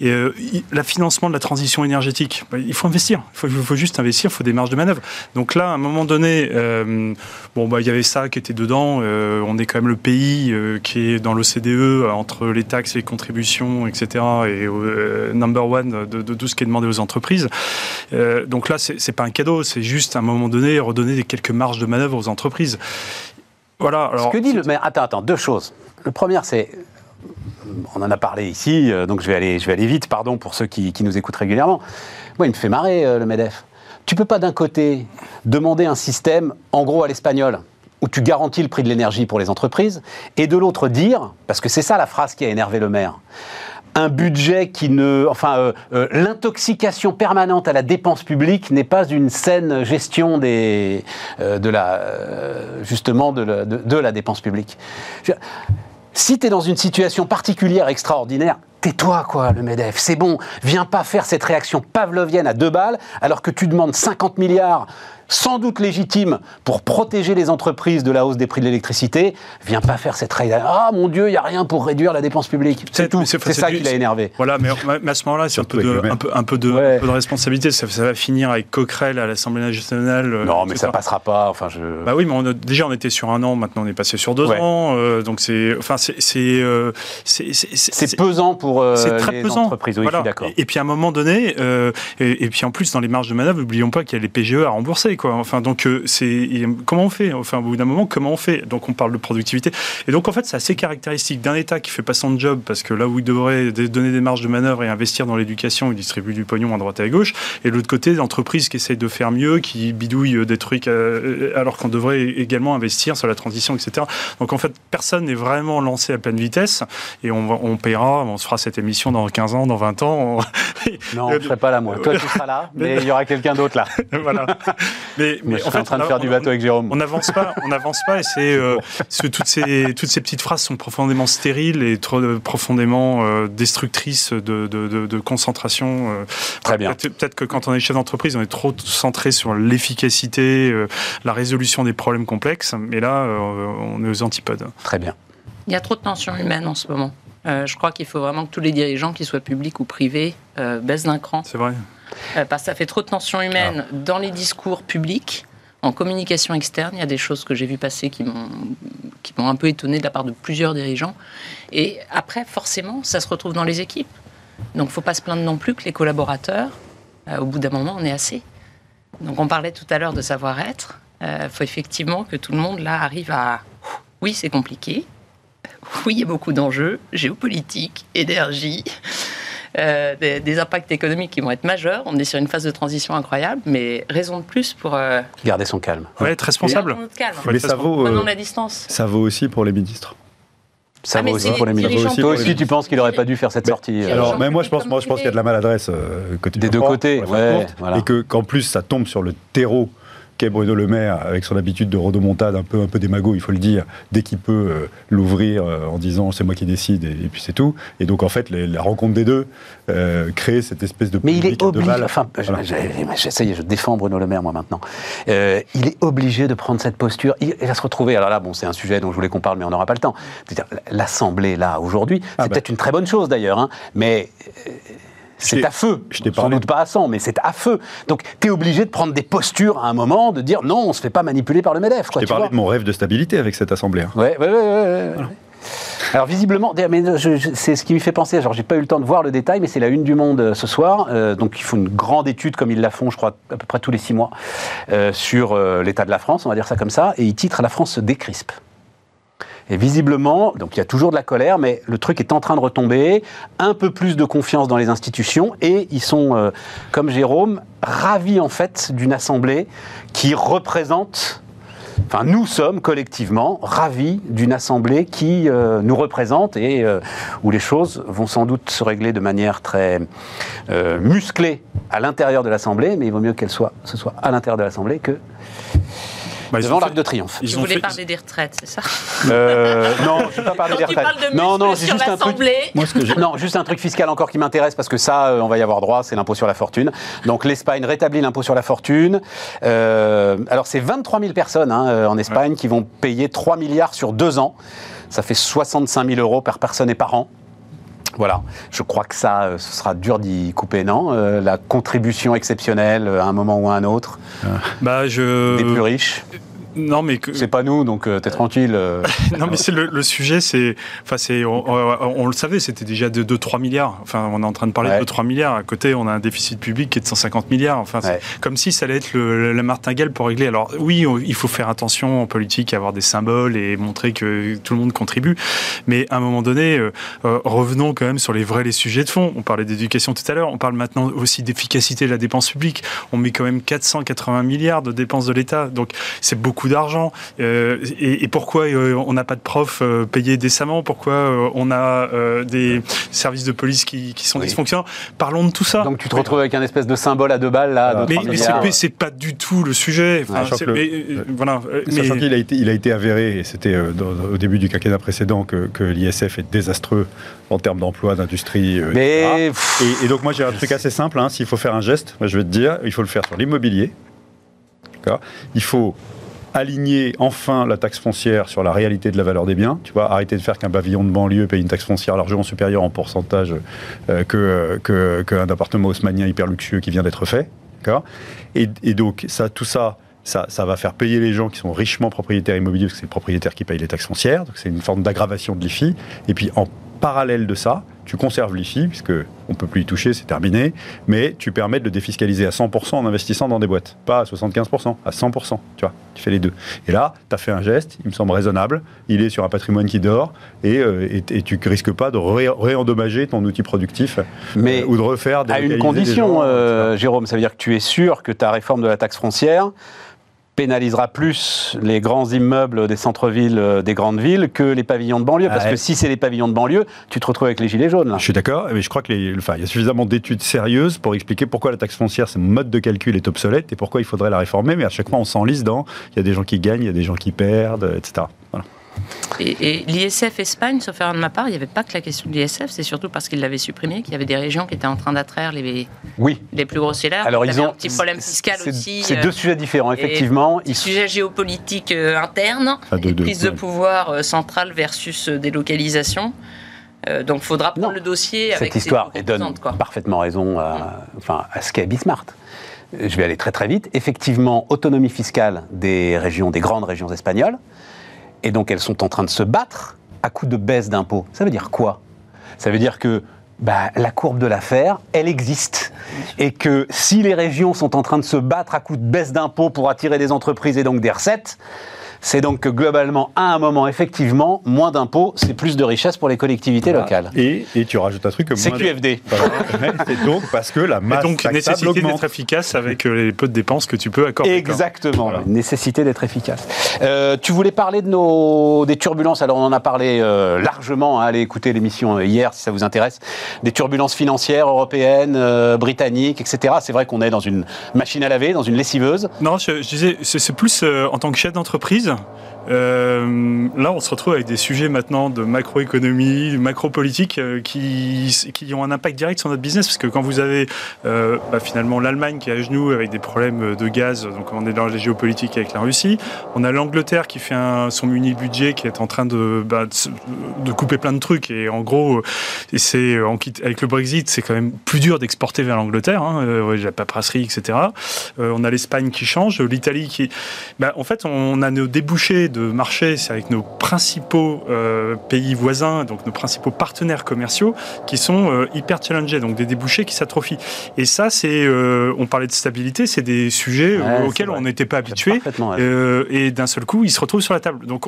et, euh, le financement de la transition énergétique, bah, il faut investir. Il faut, juste investir, il faut des marges de manœuvre. Donc là, à un moment donné, euh, bon, bah, il y avait ça qui était dedans. on est quand même le pays qui est dans l'OCDE entre les taxes et les contributions, etc. et number one de, tout ce qui est demandé aux entreprises. donc là, c'est pas un cadeau, c'est juste à un moment donné redonner quelques marges de manœuvre aux entreprises. Voilà. Alors, Ce que dit le maire, attends, attends, deux choses. Le premier, c'est on en a parlé ici, euh, donc je vais aller, vite, pardon pour ceux qui, nous écoutent régulièrement. Moi, il me fait marrer euh, le MEDEF. Tu peux pas d'un côté demander un système, en gros à l'espagnol, où tu garantis le prix de l'énergie pour les entreprises, et de l'autre dire, parce que c'est ça la phrase qui a énervé le maire, un budget qui ne, enfin, euh, l'intoxication permanente à la dépense publique n'est pas une saine gestion des, de, la dépense publique. Si tu es dans une situation particulière extraordinaire, tais-toi, quoi, le MEDEF. C'est bon, viens pas faire cette réaction pavlovienne à deux balles, alors que tu demandes 50 milliards sans doute légitime pour protéger les entreprises de la hausse des prix de l'électricité, vient pas faire cette règle. Ah mon Dieu, il n'y a rien pour réduire la dépense publique. C'est tout. C'est ça qui l'a énervé. Voilà, mais, à ce moment-là, c'est un, peu de, un, peu, de, responsabilité. Ça, va finir avec Coquerel à l'Assemblée nationale. Euh, non, mais ça passera pas. Enfin, je... Bah oui, mais déjà on était sur un an, maintenant on est passé sur deux ans. Euh, donc c'est, enfin c'est, c'est, euh, c'est pesant pour très les pesant. entreprises. Oui, d'accord. Et, puis à un moment donné, et, et, puis en plus dans les marges de manœuvre, n'oublions pas qu'il y a les PGE à rembourser. Enfin, donc euh, c'est comment on fait? Enfin, au bout d'un moment, comment on fait? Donc on parle de productivité. Et donc en fait, c'est assez caractéristique d'un État qui fait pas son job parce que là où il devrait donner des marges de manœuvre et investir dans l'éducation, il distribue du pognon à droite et à gauche. Et de l'autre côté, l'entreprise qui essaye de faire mieux, qui bidouille des trucs euh, alors qu'on devrait également investir sur la transition, etc. Donc en fait, personne n'est vraiment lancé à pleine vitesse et on, on paiera, on se fera cette émission dans 15 ans, dans 20 ans. non, je ne serai pas là moi. Toi, tu seras là, mais il y aura quelqu'un d'autre là. voilà. Mais, mais, en, fait, en train de faire du bateau avec Jérôme. On n'avance pas, on n'avance pas, et c'est euh, que toutes ces toutes ces petites phrases sont profondément stériles et trop euh, profondément euh, destructrices de, de, de, concentration. Euh. Très bien. Peut-être que quand on est chef d'entreprise, on est trop centré sur l'efficacité, la résolution des problèmes complexes, mais là, on est aux antipodes. Très bien. Il y a trop de tensions humaines en ce moment. Je crois qu'il faut vraiment que tous les dirigeants, qu'ils soient publics ou privés, baissent d'un cran. C'est vrai. Euh, parce que ça fait trop de tensions humaines ah. dans les discours publics. En communication externe, il y a des choses que j'ai vues passer qui m'ont qui m'ont un peu étonné de la part de plusieurs dirigeants. Et après, forcément, ça se retrouve dans les équipes. Donc, il ne faut pas se plaindre non plus que les collaborateurs, euh, au bout d'un moment, on est assez. Donc, on parlait tout à l'heure de savoir-être. Il euh, faut effectivement que tout le monde, là, arrive à... Oui, c'est compliqué. Oui, il y a beaucoup d'enjeux géopolitiques, énergie. Euh, des, impacts économiques qui vont être majeurs. On est sur une phase de transition incroyable, mais raison de plus pour euh, garder son calme. Ouais, être responsable. Mais ça vaut, euh, la distance. Ça vaut aussi pour les ministres. Ça ah, vaut aussi pour les ministres. Toi aussi, tu penses qu'il n'aurait pas dû faire cette sortie Alors, mais moi, je pense, moi, je pense qu'il y a de la maladresse des deux côtés, ouais, et que qu'en plus, ça tombe sur le terreau Bruno Le Maire, avec son habitude de rodomontade un peu, un peu démago, il faut le dire, dès qu'il peut euh, l'ouvrir euh, en disant c'est moi qui décide et, puis c'est tout. Et donc en fait, la rencontre des deux euh, crée cette espèce de. Mais il est obligé. Enfin, j'essaye, je défends Bruno Le Maire moi maintenant. il est obligé de prendre cette posture. Il, va se retrouver. Alors là, bon, c'est un sujet dont je voulais qu'on parle, mais on n'aura pas le temps. L'Assemblée là aujourd'hui, c'est ah bah. peut-être une très bonne chose d'ailleurs, hein, mais c'est à feu. Je t'ai Sans doute pas à 100, mais c'est à feu. Donc, tu es obligé de prendre des postures à un moment, de dire non, on se fait pas manipuler par le MEDEF. je t'ai parlé de mon rêve de stabilité avec cette assemblée. Oui, oui, oui. Alors visiblement, c'est ce qui me fait penser. Alors j'ai pas eu le temps de voir le détail, mais c'est la une du Monde euh, ce soir. Euh, donc il faut une grande étude comme ils la font, je crois, à peu près tous les six mois, euh, sur l'état de la France, on va dire ça comme ça. Et ils titrent La France se décrispe. Et visiblement, donc il y a toujours de la colère, mais le truc est en train de retomber, un peu plus de confiance dans les institutions, et ils sont, euh, comme Jérôme, ravis en fait d'une assemblée qui représente Enfin, nous sommes collectivement ravis d'une assemblée qui euh, nous représente et euh, où les choses vont sans doute se régler de manière très musclée à l'intérieur de l'assemblée, mais il vaut mieux qu'elle soit, ce soit à l'intérieur de l'assemblée que bah, devant l'Arc de Triomphe. Ils Vous voulez parler des retraites, c'est ça euh, Non, je ne veux pas parler des retraites. De non, non, c'est juste un truc. Moi, ce que non, juste un truc fiscal encore qui m'intéresse parce que ça, euh, on va y avoir droit, c'est l'impôt sur la fortune. Donc l'Espagne rétablit l'impôt sur la fortune. Euh, alors c'est 23 000 personnes hein, euh, en Espagne qui vont payer 3 milliards sur deux ans. Ça fait 65 000 euros par personne et par an. Voilà, je crois que ça, euh, ce sera dur d'y couper, non euh, La contribution exceptionnelle à un moment ou à un autre? Bah, je... des plus riches? Non, mais c'est pas nous, donc euh, t'es tranquille. Euh. non, mais c'est le, sujet, c'est, enfin, c'est, on, le savait, c'était déjà de 2-3 milliards. Enfin, on est en train de parler de 2-3 milliards. À côté, on a un déficit public qui est de 150 milliards. Enfin, comme si ça allait être le, la martingale pour régler. Alors, oui, il faut faire attention en politique, avoir des symboles et montrer que tout le monde contribue. Mais à un moment donné, euh, revenons quand même sur les vrais les sujets de fond. On parlait d'éducation tout à l'heure. On parle maintenant aussi d'efficacité de la dépense publique. On met quand même 480 milliards de dépenses de l'État. Donc, c'est beaucoup beaucoup d'argent. Et, pourquoi on n'a pas de profs payés décemment? Pourquoi on a des services de police qui, sont dysfonctionnants? Parlons de tout ça. Donc tu te retrouves avec un espèce de symbole à deux balles là. Mais, mais c'est pas du tout le sujet. Enfin, voilà. Sachant qu'il a été, il a été avéré, et c'était au début du quinquennat précédent, que, que l'ISF est désastreux en termes d'emploi, d'industrie. mais et, donc moi j'ai un truc assez simple. Hein. S'il faut faire un geste, je vais te dire, il faut le faire sur l'immobilier. Il faut aligner enfin la taxe foncière sur la réalité de la valeur des biens. Tu vois, arrêter de faire qu'un pavillon de banlieue paye une taxe foncière largement supérieure en pourcentage euh, que qu'un appartement haussmanien hyper luxueux qui vient d'être fait. Et, et, donc ça, tout ça, ça, ça, va faire payer les gens qui sont richement propriétaires immobiliers, parce que c'est les propriétaires qui payent les taxes foncières. Donc c'est une forme d'aggravation de l'IFI. Et puis en parallèle de ça, tu conserves l'IFI, puisque on peut plus y toucher, c'est terminé, mais tu permets de le défiscaliser à 100% en investissant dans des boîtes. Pas à 75%, à 100%. Tu vois, tu fais les deux. Et là, tu as fait un geste, il me semble raisonnable, il est sur un patrimoine qui dort, et, euh, et, tu risques pas de réendommager ton outil productif mais euh, ou de refaire des À une condition, euh, Jérôme, ça veut dire que tu es sûr que ta réforme de la taxe foncière pénalisera plus les grands immeubles des centres-villes euh, des grandes villes que les pavillons de banlieue. Parce que si c'est les pavillons de banlieue, tu te retrouves avec les gilets jaunes. Là. Je suis d'accord, mais je crois qu'il y a suffisamment d'études sérieuses pour expliquer pourquoi la taxe foncière, ce mode de calcul est obsolète et pourquoi il faudrait la réformer. Mais à chaque fois, on s'enlise dans il y a des gens qui gagnent, il y a des gens qui perdent, etc. Et, l'ISF Espagne, sauf erreur de ma part, il n'y avait pas que la question de l'ISF, c'est surtout parce qu'ils l'avaient supprimé, qu'il y avait des régions qui étaient en train d'attraire les, oui. les plus gros salaires. Alors ils ont un petit problème fiscal aussi. C'est deux euh, sujets différents, effectivement. Ils... Sujet géopolitique euh, interne, ah, prise de pouvoir euh, centrale versus délocalisation. donc il faudra prendre le dossier avec Cette histoire et donne parfaitement raison à, enfin, à ce qu'est Bismart. Je vais aller très très vite. Effectivement, autonomie fiscale des régions, des grandes régions espagnoles. Et donc elles sont en train de se battre à coup de baisse d'impôts. Ça veut dire quoi? Ça veut dire que bah, la courbe de l'affaire, elle existe. Et que si les régions sont en train de se battre à coup de baisse d'impôts pour attirer des entreprises et donc des recettes, c'est donc que globalement, à un moment, effectivement, moins d'impôts, c'est plus de richesse pour les collectivités locales. Et, et, tu rajoutes un truc comme C'est QFD. c'est donc parce que la masse et donc nécessité d'être efficace avec euh, les peu de dépenses que tu peux accorder. Exactement, nécessité d'être efficace. Euh, tu voulais parler de nos des turbulences. Alors on en a parlé euh, largement. Hein, allez écouter l'émission hier si ça vous intéresse. Des turbulences financières européennes, britanniques, etc. C'est vrai qu'on est dans une machine à laver, dans une lessiveuse. Non, je, je disais, c'est plus en tant que chef d'entreprise euh, là, on se retrouve avec des sujets maintenant de macroéconomie, macro-politique euh, qui, qui ont un impact direct sur notre business. Parce que quand vous avez euh, bah, finalement l'Allemagne qui est à genoux avec des problèmes de gaz, donc on est dans la géopolitique avec la Russie, on a l'Angleterre qui fait son muni-budget qui est en train de, bah, de, couper plein de trucs. Et en gros, c'est avec le Brexit, c'est quand même plus dur d'exporter vers l'Angleterre, hein, la paperasserie, etc. on a l'Espagne qui change, l'Italie qui. Bah, en fait, on a nos débouchés de marché, c'est avec nos principaux euh, pays voisins, donc nos principaux partenaires commerciaux, qui sont euh, hyper challengés, donc des débouchés qui s'atrophient. Et ça, c'est, euh, on parlait de stabilité, c'est des sujets auxquels on n'était pas habitué, et d'un seul coup, ils se retrouvent sur la table. Donc,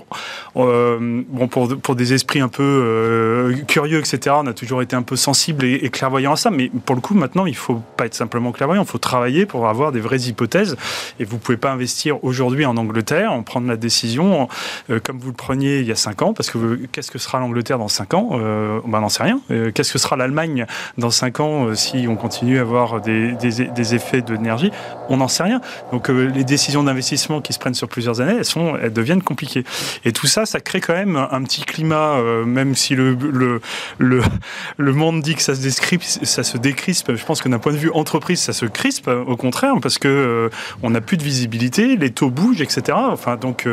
bon, pour, pour des esprits un peu curieux, etc., on a toujours été un peu sensible et, et clairvoyant à ça, mais pour le coup, maintenant, il faut pas être simplement clairvoyant, il faut travailler pour avoir des vraies hypothèses, et vous pouvez pas investir aujourd'hui en Angleterre, prendre la décision euh, comme vous le preniez il y a 5 ans, parce que qu'est-ce que sera l'Angleterre dans 5 ans? Euh, ben, On n'en sait rien. Euh, qu'est-ce que sera l'Allemagne dans 5 ans si on continue à avoir des, des, effets de l'énergie On n'en sait rien. Donc les décisions d'investissement qui se prennent sur plusieurs années, elles, sont, elles deviennent compliquées. Et tout ça, ça crée quand même un petit climat, même si le, le, le, le, monde dit que ça se, ça se décrispe. Je pense que d'un point de vue entreprise, ça se crispe, au contraire, parce que on n'a plus de visibilité, les taux bougent, etc. Enfin, donc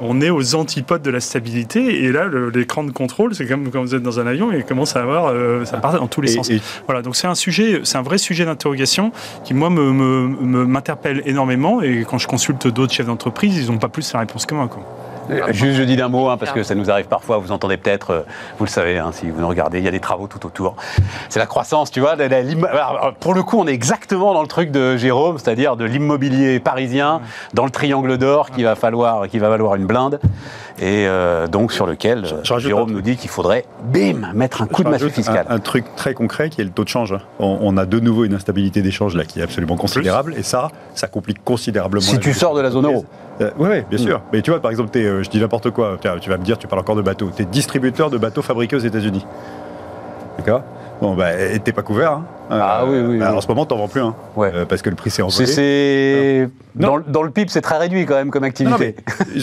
on est aux antipodes de la stabilité. Et là, l'écran de contrôle, c'est comme quand vous êtes dans un avion et commence à avoir, euh, ça part dans tous les sens. Voilà, donc c'est un sujet, c'est un vrai sujet d'interrogation qui moi m'interpelle me, énormément. Et quand je consulte d'autres chefs d'entreprise, ils n'ont pas plus la réponse que moi. Quoi. Euh, juste, je dis d'un mot, hein, parce que ça nous arrive parfois, vous entendez peut-être, euh, vous le savez, hein, si vous nous regardez, il y a des travaux tout autour. C'est la croissance, tu vois. pour le coup, on est exactement dans le truc de Jérôme, c'est-à-dire de l'immobilier parisien, dans le triangle d'or qui va falloir, qui va valoir une blinde. et euh, donc sur lequel Jérôme nous dit qu'il faudrait, bim, mettre un coup de massue fiscale. Un, truc très concret qui est le taux de change. On, a de nouveau une instabilité d'échange là qui est absolument considérable, et ça, ça complique considérablement. Si tu sors de la zone euro. Oui, bien sûr. Mais tu vois, par exemple, es, je dis n'importe quoi, tu vas me dire, tu parles encore de bateaux. Tu es distributeur de bateaux fabriqués aux États-Unis. D'accord? Bon, bah, t'es pas couvert. Hein. Ah oui, oui, bah, En ce moment, t'en vends plus un. Ouais. Euh, parce que le prix s'est envolé. C'est, dans, dans, le PIB, c'est très réduit quand même comme activité.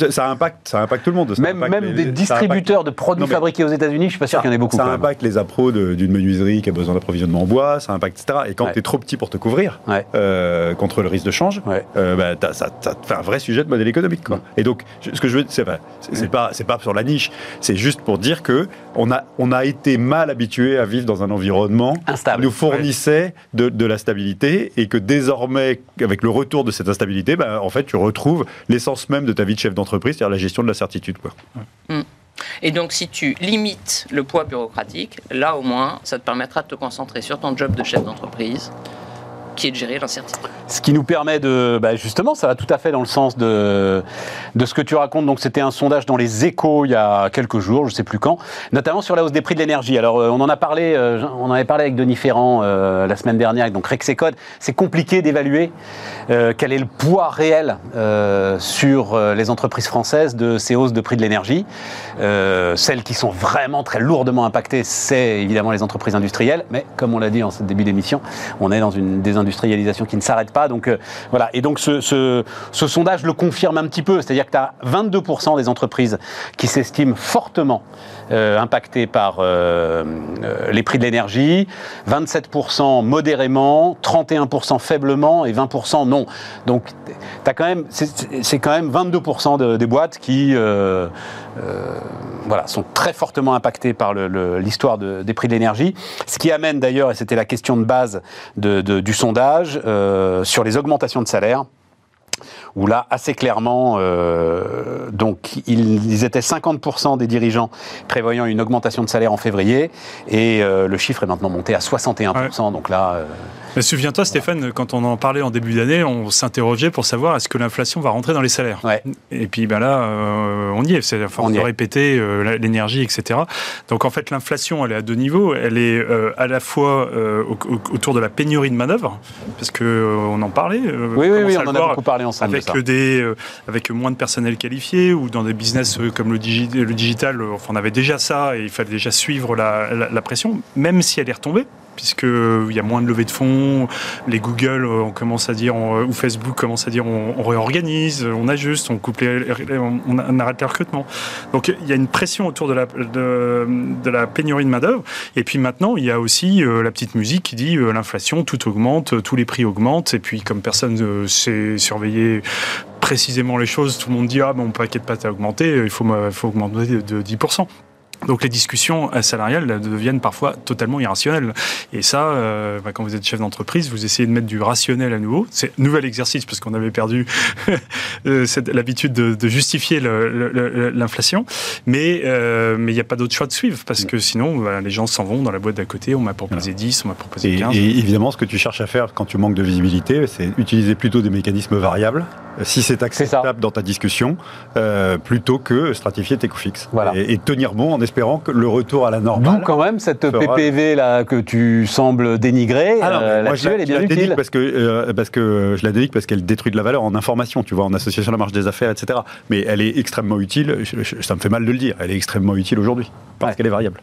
ça, impacte, ça impacte tout le monde. même même des distributeurs de produits fabriqués aux États-Unis, je suis pas sûr qu'il y en ait beaucoup. Ça impacte les appros d'une menuiserie qui a besoin d'approvisionnement en bois, ça impacte, etc. Et quand tu es trop petit pour te couvrir euh, contre le risque de change, euh, bah, ça, ça, te fait un vrai sujet de modèle économique. Quoi. Et donc, ce que je veux c'est pas, c'est pas, pas sur la niche, c'est juste pour dire que on a, on a été mal habitué à vivre dans un environnement Instable. qui nous fournissait de, la stabilité et que désormais, avec le retour de cette instabilité, bah, en fait, tu retrouves l'essence même de ta vie de chef d'entreprise, c'est-à-dire la gestion de la certitude. Quoi. Mm. Et donc, si tu limites le poids bureaucratique, là au moins, ça te permettra de te concentrer sur ton job de chef d'entreprise qui est de gérer l'incertitude. Ce qui nous permet de, bah, justement, ça va tout à fait dans le sens de, de ce que tu racontes. Donc c'était un sondage dans les échos il y a quelques jours, je ne sais plus quand, notamment sur la hausse des prix de l'énergie. Alors euh, on en a parlé, euh, on en avait parlé avec Denis Ferrand euh, la semaine dernière, donc Rexecode. C'est compliqué d'évaluer quel est le poids réel sur les entreprises françaises de ces hausses de prix de l'énergie. celles qui sont vraiment très lourdement impactées, c'est évidemment les entreprises industrielles, mais comme on l'a dit en ce début d'émission, on est dans une des industrialisation qui ne s'arrête pas. Donc euh, voilà. Et donc ce, ce, sondage le confirme un petit peu. C'est-à-dire que tu as 22% des entreprises qui s'estiment fortement euh, impactées par euh, les prix de l'énergie, 27% modérément, 31% faiblement et 20% non. Donc as quand même, c'est quand même 22% des boîtes qui voilà, sont très fortement impactées par l'histoire des prix de l'énergie. Ce qui amène d'ailleurs, et c'était la question de base du sondage, euh, sur les augmentations de salaire où là, assez clairement, euh, donc ils, étaient 50% des dirigeants prévoyant une augmentation de salaire en février, et euh, le chiffre est maintenant monté à 61%. Donc là, Souviens-toi, Stéphane, quand on en parlait en début d'année, on s'interrogeait pour savoir est-ce que l'inflation va rentrer dans les salaires. Et puis ben là, euh, on y est. C'est à force de répéter euh, l'énergie, etc. Donc en fait, l'inflation, elle est à deux niveaux. Elle est euh, à la fois autour de la pénurie de manœuvres, parce que on en parlait. oui, oui, oui, on en a beaucoup parlé ensemble. Avec des, avec moins de personnel qualifié ou dans des business comme le, le digital, on avait déjà ça et il fallait déjà suivre la, la pression, même si elle est retombée puisqu'il y a moins de levée de fonds, les Google, euh, à dire, ou Facebook commence à dire, on, réorganise, on ajuste, on coupe on, arrête les recrutements. Donc il y a une pression autour de la, pénurie de main-d'œuvre. Et puis maintenant, il y a aussi euh, la petite musique qui dit euh, l'inflation, tout augmente, tous les prix augmentent. Et puis comme personne ne sait surveiller précisément les choses, tout le monde dit ah mon paquet de pâtes a augmenté, il faut augmenter de 10%. Donc les discussions salariales deviennent parfois totalement irrationnelles. Et ça, euh, bah, quand vous êtes chef d'entreprise, vous essayez de mettre du rationnel à nouveau. C'est un nouvel exercice parce qu'on avait perdu euh, l'habitude de, justifier l'inflation. Mais euh, mais il n'y a pas d'autre choix de suivre parce que sinon, bah, les gens s'en vont dans la boîte d'à côté. On m'a proposé 10, on m'a proposé 15. Et, et évidemment, ce que tu cherches à faire quand tu manques de visibilité, c'est utiliser plutôt des mécanismes variables si c'est acceptable dans ta discussion, euh, plutôt que stratifier tes coûts fixes. Et, tenir bon en espérant que le retour à la normale. D'où quand même cette PPV là que tu sembles dénigrer. Ah euh, moi, je la, elle est bien utile. Parce que, euh, parce que je la dénigre parce qu'elle détruit de la valeur en information, tu vois, en association à la marge des affaires, etc. Mais elle est extrêmement utile. ça me fait mal de le dire. Elle est extrêmement utile aujourd'hui parce qu'elle est variable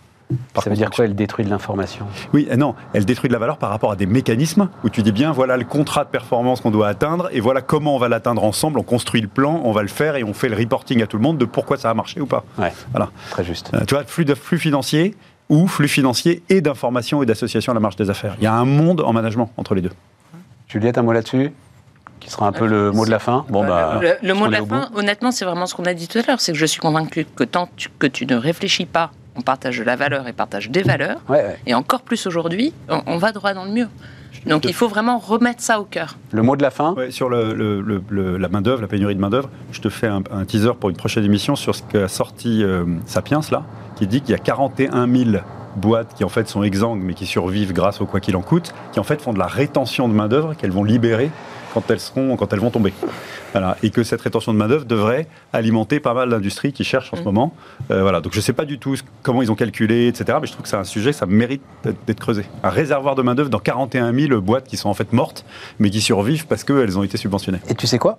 ça veut dire quoi Elle détruit de l'information? Oui, euh, non, elle détruit de la valeur par rapport à des mécanismes où tu dis bien, voilà le contrat de performance qu'on doit atteindre et voilà comment on va l'atteindre ensemble. On construit le plan, on va le faire et on fait le reporting à tout le monde de pourquoi ça a marché ou pas. Ouais, voilà. Très juste. Euh, tu vois, flux, de, flux financier ou flux financier et d'information et d'association à la marge des affaires. Il y a un monde en management entre les deux. Juliette, un mot là-dessus? Qui sera un peu le mot de la fin? Bon, bah, le, mot de la fin, honnêtement, c'est vraiment ce qu'on a dit tout à l'heure. C'est que je suis convaincu que tant que tu ne réfléchis pas on partage de la valeur et partage des valeurs. Et encore plus aujourd'hui, on, va droit dans le mur. Donc il faut vraiment remettre ça au cœur. Le mot de la fin Sur la main-d'œuvre, la pénurie de main-d'œuvre, je te fais un, teaser pour une prochaine émission sur ce qu'a sorti euh, Sapiens, là, qui dit qu'il y a 41 000 boîtes qui en fait sont exsangues mais qui survivent grâce au quoi qu'il en coûte, qui en fait font de la rétention de main d'œuvre qu'elles vont libérer quand elles seront, quand elles vont tomber. Voilà. Et que cette rétention de main d'œuvre devrait alimenter pas mal d'industries qui cherchent en ce mm. moment. Euh, voilà. Donc je ne sais pas du tout comment ils ont calculé, etc. Mais je trouve que c'est un sujet, ça mérite d'être creusé. Un réservoir de main d'œuvre dans 41 000 boîtes qui sont en fait mortes, mais qui survivent parce qu'elles ont été subventionnées. Et tu sais quoi?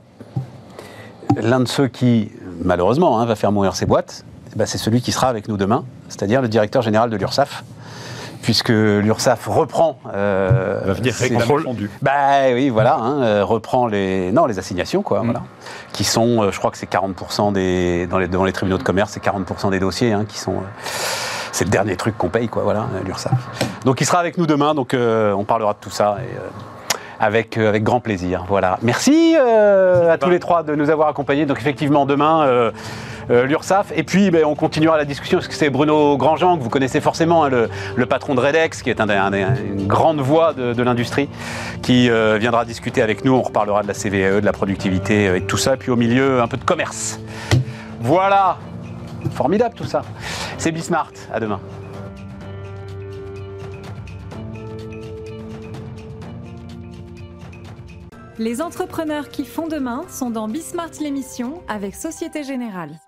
L'un de ceux qui, malheureusement, hein, va faire mourir ces boîtes, eh ben, c'est celui qui sera avec nous demain, c'est-à-dire le directeur général de l'URSSAF, puisque l'URSSAF reprend. Euh, va venir Bah oui, voilà, hein, euh, reprend les non les assignations quoi, mm. voilà, qui sont, euh, je crois que c'est 40% des dans les devant les tribunaux de commerce, c'est 40% des dossiers hein, qui sont. Euh, c'est le dernier truc qu'on paye, quoi, voilà, l'URSSAF. Donc il sera avec nous demain, donc on parlera de tout ça. Et, avec, avec grand plaisir. Voilà. Merci à tous les trois de nous avoir accompagnés. Donc effectivement, demain, euh, l'URSSAF. Et puis, ben, on continuera la discussion parce que c'est Bruno Grandjean, que vous connaissez forcément, hein, le, patron de Redex, qui est une grande voix de, l'industrie, qui euh, viendra discuter avec nous. On reparlera de la CVAE, de la productivité euh, et tout ça. Puis au milieu, un peu de commerce. Voilà. Formidable tout ça. C'est Bismart. À demain. Les entrepreneurs qui font demain sont dans Bismart l'émission avec Société Générale.